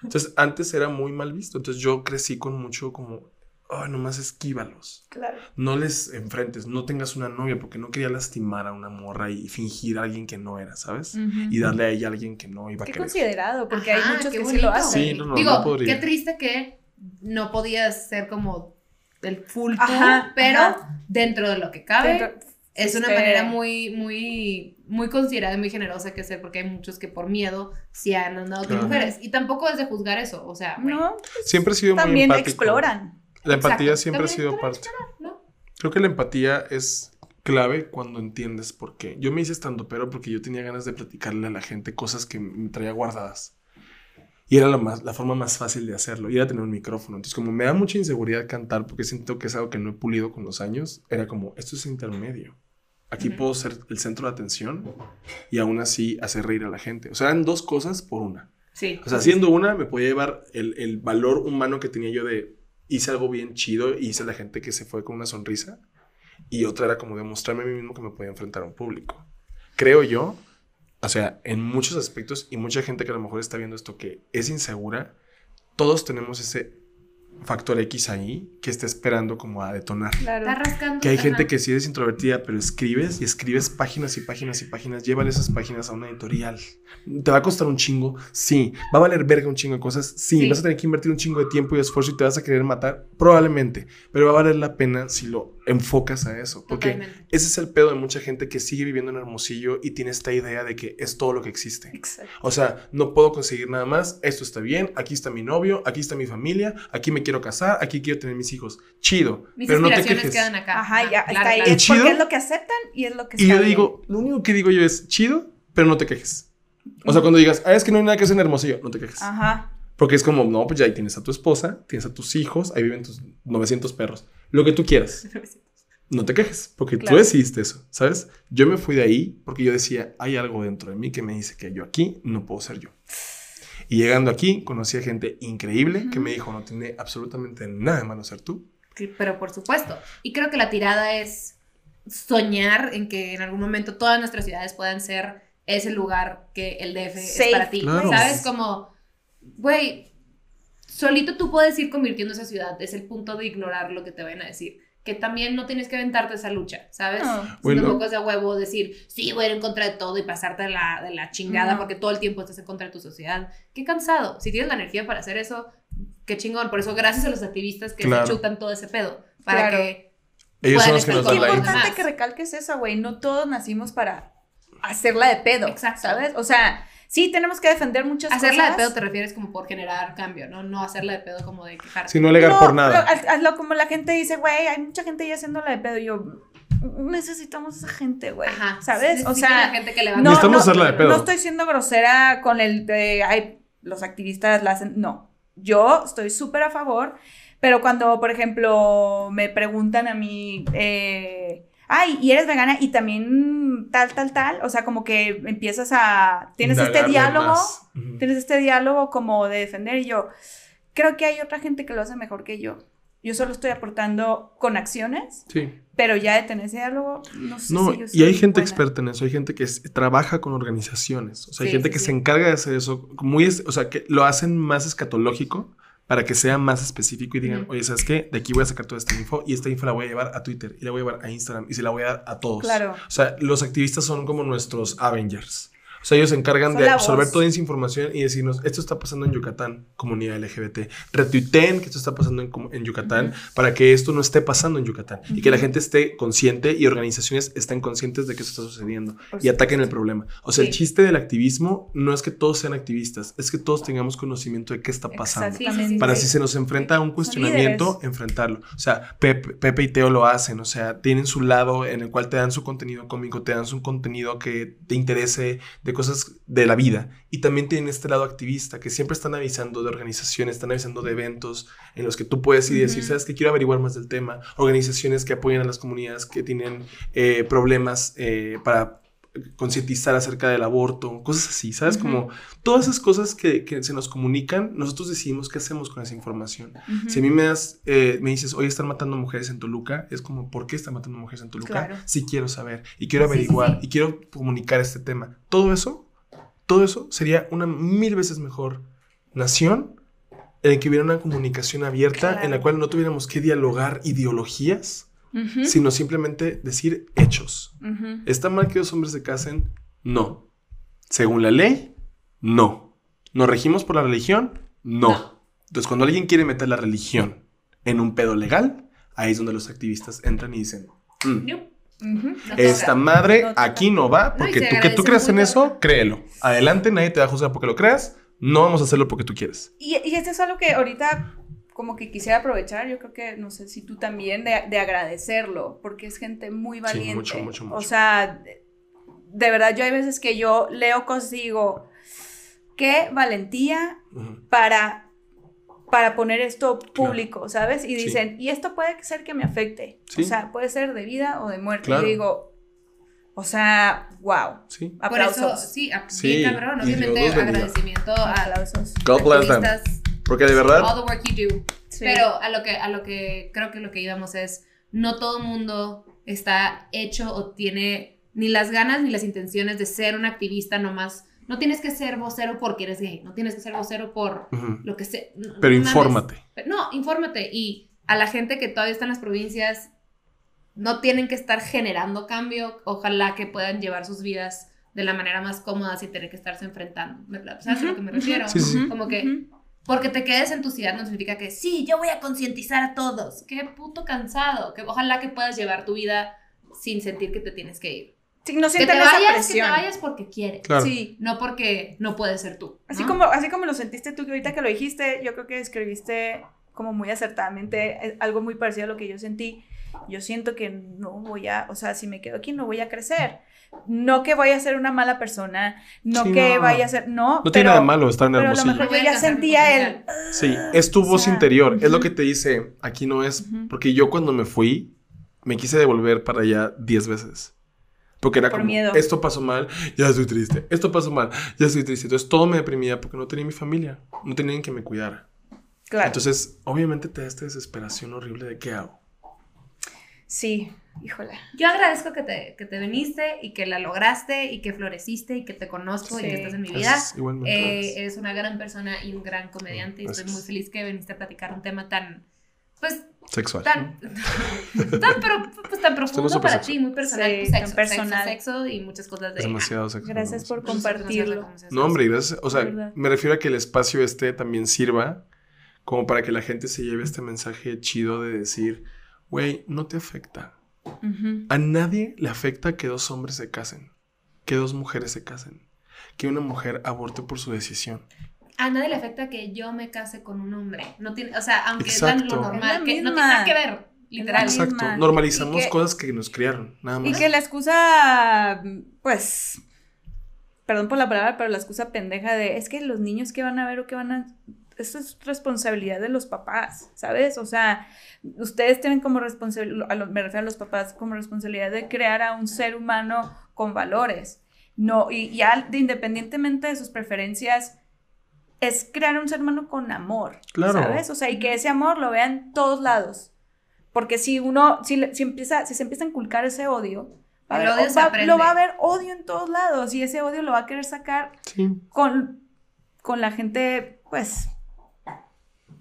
Entonces antes era muy mal visto. Entonces yo crecí con mucho como, ay, nomás esquívalos. Claro. No les enfrentes, no tengas una novia porque no quería lastimar a una morra y fingir a alguien que no era, ¿sabes? Y darle a ella a alguien que no iba a Qué querer. considerado, porque Ajá, hay muchos qué que sí bonito, lo hacen. Sí, no, no, Digo, no podría. qué triste que no podías ser como el full Ajá, pero ajá. dentro de lo que cabe, Dentro- es una este, manera muy, muy, muy considerada y muy generosa que hacer, porque hay muchos que por miedo sí han andado con mujeres. Y tampoco es de juzgar eso, o sea, güey, No, Siempre he sido muy también empático. exploran. La empatía siempre ha sido parte. ¿no? Creo que la empatía es clave cuando entiendes por qué. Yo me hice estando pero porque yo tenía ganas de platicarle a la gente cosas que me traía guardadas. Y era la, más, la forma más fácil de hacerlo. Y era tener un micrófono. Entonces, como me da mucha inseguridad cantar porque siento que es algo que no he pulido con los años, era como, esto es intermedio. Aquí puedo ser el centro de atención y aún así hacer reír a la gente. O sea, eran dos cosas por una. Sí. O sea, haciendo una me podía llevar el, el valor humano que tenía yo de hice algo bien chido y hice a la gente que se fue con una sonrisa. Y otra era como demostrarme a mí mismo que me podía enfrentar a un público. Creo yo, o sea, en muchos aspectos y mucha gente que a lo mejor está viendo esto que es insegura, todos tenemos ese factor X ahí que está esperando como a detonar. Claro. Está rascando. Que hay gente que sí es introvertida, pero escribes y escribes páginas y páginas y páginas. Llévale esas páginas a una editorial. ¿Te va a costar un chingo? Sí. ¿Va a valer verga un chingo de cosas? Sí. Sí. ¿Vas a tener que invertir un chingo de tiempo y esfuerzo y te vas a querer matar? Probablemente. Pero va a valer la pena si lo enfocas a eso. Porque Totalmente. ese es el pedo de mucha gente que sigue viviendo en Hermosillo y tiene esta idea de que es todo lo que existe. Exacto. O sea, no puedo conseguir nada más, esto está bien, aquí está mi novio, aquí está mi familia, aquí me quiero casar, aquí quiero tener mis hijos. Chido, Mis pero no te quejes. quedan acá. Ajá, ya claro, está ahí. claro. ¿Y Es chido? porque es lo que aceptan y es lo que Y yo bien. digo, lo único que digo yo es chido, pero no te quejes. O sea, cuando digas, ah, es que no hay nada que hacer en Hermosillo, no te quejes. Ajá. Porque es como, no, pues ya ahí tienes a tu esposa, tienes a tus hijos, ahí viven tus 900 perros. Lo que tú quieras, no te quejes, porque tú decidiste eso, ¿sabes? Yo me fui de ahí porque yo decía, hay algo dentro de mí que me dice que yo aquí no puedo ser yo. Y llegando aquí, conocí a gente increíble que me dijo, no tiene absolutamente nada de malo ser tú. Pero por supuesto. Y creo que la tirada es soñar en que en algún momento todas nuestras ciudades puedan ser ese lugar que el DF Safe es para ti. Claro. ¿Sabes? Como, güey, solito tú puedes ir convirtiendo esa ciudad. Es el punto de ignorar lo que te vayan a decir. que también no tienes que aventarte esa lucha, ¿sabes? No. Bueno. tampoco es de huevo decir, sí, voy a ir en contra de todo y pasarte de la, de la chingada No. porque todo el tiempo estás en contra de tu sociedad. Qué cansado. Si tienes la energía para hacer eso, qué chingón. Por eso, gracias a los activistas que Claro. se chutan todo ese pedo. Para Claro. que Ellos son los que nos Qué dan la con- importante que recalques eso, güey. No todos nacimos para hacerla de pedo. Exacto. ¿Sabes? O sea, sí tenemos que defender muchas hacerla de cosas. pedo te refieres como por generar cambio, ¿no? No hacerla de pedo como de quejarte. Si no alegar No, por nada. lo- como la gente dice, güey, hay mucha gente ya haciéndola de pedo. Y yo, necesitamos esa gente, güey. Ajá. ¿Sabes? O sea, la gente que le va no, Necesitamos no, hacerla de pedo. No estoy siendo grosera con el de, ay, los activistas la hacen. No, yo estoy súper a favor, pero cuando, por ejemplo, me preguntan a mí, eh, ay, ¿y eres vegana? Y también tal, tal, tal, o sea, como que empiezas a, tienes este diálogo, tienes este diálogo como de defender y yo, creo que hay otra gente que lo hace mejor que yo. Yo solo estoy aportando con acciones, Sí. pero ya de tener ese diálogo, no sé No, si yo y hay gente buena. experta en eso, hay gente que es- trabaja con organizaciones, o sea, hay Sí, gente sí, que sí. se encarga de hacer eso, muy, es- o sea, que lo hacen más escatológico para que sea más específico y digan, oye, ¿sabes qué? De aquí voy a sacar toda esta info y esta info la voy a llevar a Twitter y la voy a llevar a Instagram y se la voy a dar a todos. Claro. O sea, los activistas son como nuestros Avengers. O sea, ellos se encargan Son de absorber voz. toda esa información y decirnos, esto está pasando en Yucatán, comunidad LGBT. Retuiteen que esto está pasando en, en Yucatán para que esto no esté pasando en Yucatán y que la gente esté consciente y organizaciones estén conscientes de que eso está sucediendo Por y ataquen el problema. O sea, el chiste del activismo no es que todos sean activistas, es que todos tengamos conocimiento de qué está pasando. Exactamente. Para si se nos enfrenta a un cuestionamiento, líderes. enfrentarlo. O sea, Pepe, Pepe y Teo lo hacen. O sea, tienen su lado en el cual te dan su contenido cómico, te dan su contenido que te interese de cosas de la vida. Y también tienen este lado activista, que siempre están avisando de organizaciones, están avisando de eventos en los que tú puedes ir y decir, sabes que quiero averiguar más del tema. Organizaciones que apoyan a las comunidades que tienen eh, problemas eh, para concientizar acerca del aborto, cosas así, ¿sabes? Como todas esas cosas que, que se nos comunican, nosotros decidimos qué hacemos con esa información. Si a mí me das, eh, me dices, hoy están matando mujeres en Toluca, es como, ¿por qué están matando mujeres en Toluca? Claro. Sí quiero saber y quiero Sí, sí, averiguar sí. y quiero comunicar este tema. Todo eso, todo eso sería una mil veces mejor nación en la que hubiera una comunicación abierta, Claro. en la cual no tuviéramos que dialogar ideologías, Sino simplemente decir hechos. ¿Está mal que dos hombres se casen? No. Según la ley, no. ¿Nos regimos por la religión? No. No. Entonces, cuando alguien quiere meter la religión en un pedo legal, ahí es donde los activistas entran y dicen, "Mm, No, Ujú. no esta madre No aquí no va, porque tú que tú creas en eso, créelo. Adelante, nadie te va a juzgar porque lo creas. No vamos a hacerlo porque tú quieres. Y, y esto es algo que ahorita como que quisiera aprovechar, yo creo que, no sé si tú también, de, de agradecerlo, porque es gente muy valiente. mucho, mucho, mucho. O sea, de, de verdad, yo hay veces que yo leo cosas y digo, qué valentía para, para poner esto público, ¿sabes? Y Sí. dicen, y esto puede ser que me afecte. Sí. O sea, puede ser de vida o de muerte. Claro. Y yo digo, o sea, wow. Sí. Por eso, Aplausos. sí, a- Sí, bien cabrón. y Obviamente, los agradecimiento a Aplausos. God bless them. activistas, Porque de verdad, all the work you do. Sí. Pero a lo que, a lo que creo que lo que íbamos es, no todo mundo está hecho o tiene ni las ganas ni las intenciones de ser un activista nomás. No tienes que ser vocero porque eres gay, no tienes que ser vocero por lo que sea. no- pero no infórmate. No, infórmate. Y a la gente que todavía está en las provincias, no tienen que estar generando cambio. Ojalá que puedan llevar sus vidas de la manera más cómoda sin tener que estarse enfrentando. ¿Me- ¿Sabes a lo que me refiero? Sí, sí. Como que. Porque te quedes en tu ciudad no significa que sí, yo voy a concientizar a todos. Qué puto cansado. Que ojalá que puedas llevar tu vida sin sentir que te tienes que ir. Sí, no Que te esa vayas, que presión. te vayas porque quieres. Claro. Sí. No porque no puedes ser tú. Así ¿no? como, así como lo sentiste tú, que ahorita que lo dijiste, yo creo que escribiste como muy acertadamente eh, algo muy parecido a lo que yo sentí. Yo siento que no voy a, o sea, si me quedo aquí no voy a crecer. No que vaya a ser una mala persona, no Sí, que no. vaya a ser, no, No pero, tiene nada de malo estar en pero a lo Hermosillo. mejor Voy a yo ya sentía el, potencial. Sí, es tu O voz sea, interior, es lo que te dice, aquí no es, porque yo cuando me fui, me quise devolver para allá 10 veces. Porque era Por como, miedo. esto pasó mal, ya estoy triste, esto pasó mal, ya estoy triste. Entonces todo me deprimía porque no tenía mi familia, no tenían que me cuidara. claro, Entonces, obviamente te da esta desesperación horrible de qué hago. Sí, híjole. Yo agradezco que te, que te viniste y que la lograste y que floreciste y que te conozco y que estás en mi vida. Igualmente, Eh, eres una gran persona y un gran comediante y estoy muy feliz que viniste a platicar un tema tan pues, Sexual. tan, tan, pero, pues, tan profundo para sexual. ti, muy personal. Sí, pues, tan sexo, personal. Sexo, sexo y muchas cosas de... Es demasiado sexual. Gracias por compartirlo. No, hombre, gracias. O sea, me refiero a que el espacio este también sirva como para que la gente se lleve este mensaje chido de decir, güey, no te afecta. A nadie le afecta que dos hombres se casen, que dos mujeres se casen, que una mujer aborte por su decisión. A nadie le afecta que yo me case con un hombre. No tiene, o sea, aunque es Exacto. lo Es normal, la que no tiene nada que ver, literal. Exacto. Normalizamos que- cosas que nos criaron, nada más. Y que la excusa, pues, perdón por la palabra, pero la excusa pendeja de, es que los niños que van a ver o que van a... Esto es responsabilidad de los papás, ¿sabes? O sea, ustedes tienen como responsabilidad, me refiero a los papás, como responsabilidad de crear a un ser humano con valores. No, y ya de- independientemente de sus preferencias, es crear un ser humano con amor, Claro. ¿sabes? O sea, y que ese amor lo vean todos lados. Porque si uno, si, si empieza, si se empieza a inculcar ese odio, va a haber- odio va- lo va a haber odio en todos lados y ese odio lo va a querer sacar Sí. con, con la gente, pues,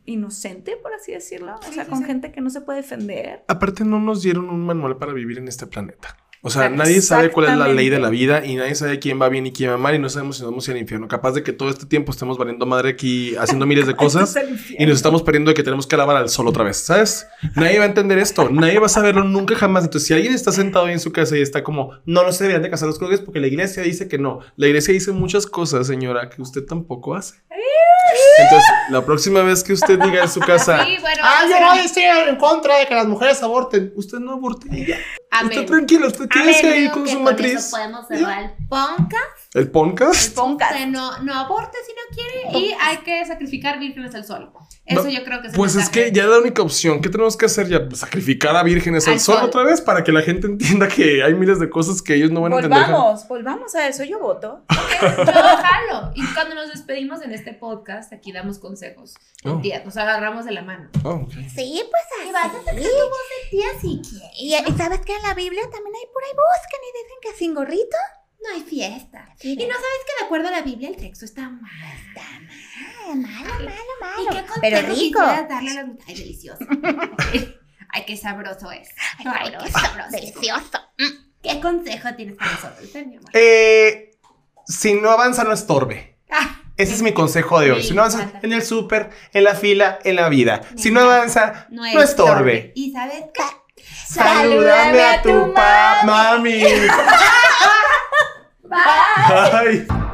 inocente, por así decirlo. O Sí, sea, sí, con sí. gente que no se puede defender. Aparte no nos dieron un manual para vivir en este planeta. O sea, nadie sabe cuál es la ley de la vida y nadie sabe quién va bien y quién va mal y no sabemos si nos vamos a ir al infierno. Capaz de que todo este tiempo estemos valiendo madre aquí haciendo miles de cosas Esto es el y nos estamos perdiendo de que tenemos que alabar al sol otra vez, ¿sabes? Nadie va a entender esto, nadie va a saberlo nunca jamás. Entonces, si alguien está sentado ahí en su casa y está como, no, no se deberían de casar los cruces porque la iglesia dice que no. La iglesia dice muchas cosas, señora, que usted tampoco hace. Entonces, la próxima vez que usted diga en su casa, Sí, bueno, Ah, yo a no hacer- estoy en contra de que las mujeres aborten. Usted no aborte. Usted tranquilo, usted quédese ahí con su matriz. podemos cerrar el podcast. ¿El podcast? Pongas. O sea, no, no aborte si no quiere y hay que sacrificar vírgenes al sol. Eso No, yo creo que es el Pues es que ya es la única opción. ¿Qué tenemos que hacer ya? Sacrificar a vírgenes al, Al sol, sol. otra vez para que la gente entienda que hay miles de cosas que ellos no van a entender. Volvamos, volvamos a eso. Yo voto. Yo jalo. Y cuando nos despedimos en este podcast, aquí damos consejos. Oh. Día, nos agarramos de la mano. Oh, ok. Sí, pues así. Y vas a sacar tu voz de tía si quieres. Y, y sabes que en la Biblia también hay por ahí buscan y dicen que sin gorrito. No hay fiesta. Sí, Y no sabes que de acuerdo a la Biblia el sexo está mal. Ah, malo, malo, ¿Y malo. qué consejo Pero rico. darle a Ay, delicioso. Ay, qué sabroso es. Ay, qué sabroso. Delicioso. ¿Qué consejo tienes para nosotros, mi amor? Eh, si no avanza, no estorbe. Ah, Ese es mi consejo de hoy. Si no avanza en el súper, en la fila, en la vida. Si no avanza, no, no estorbe. ¿Y sabes qué? Salúdame a tu pa, mami. Bye.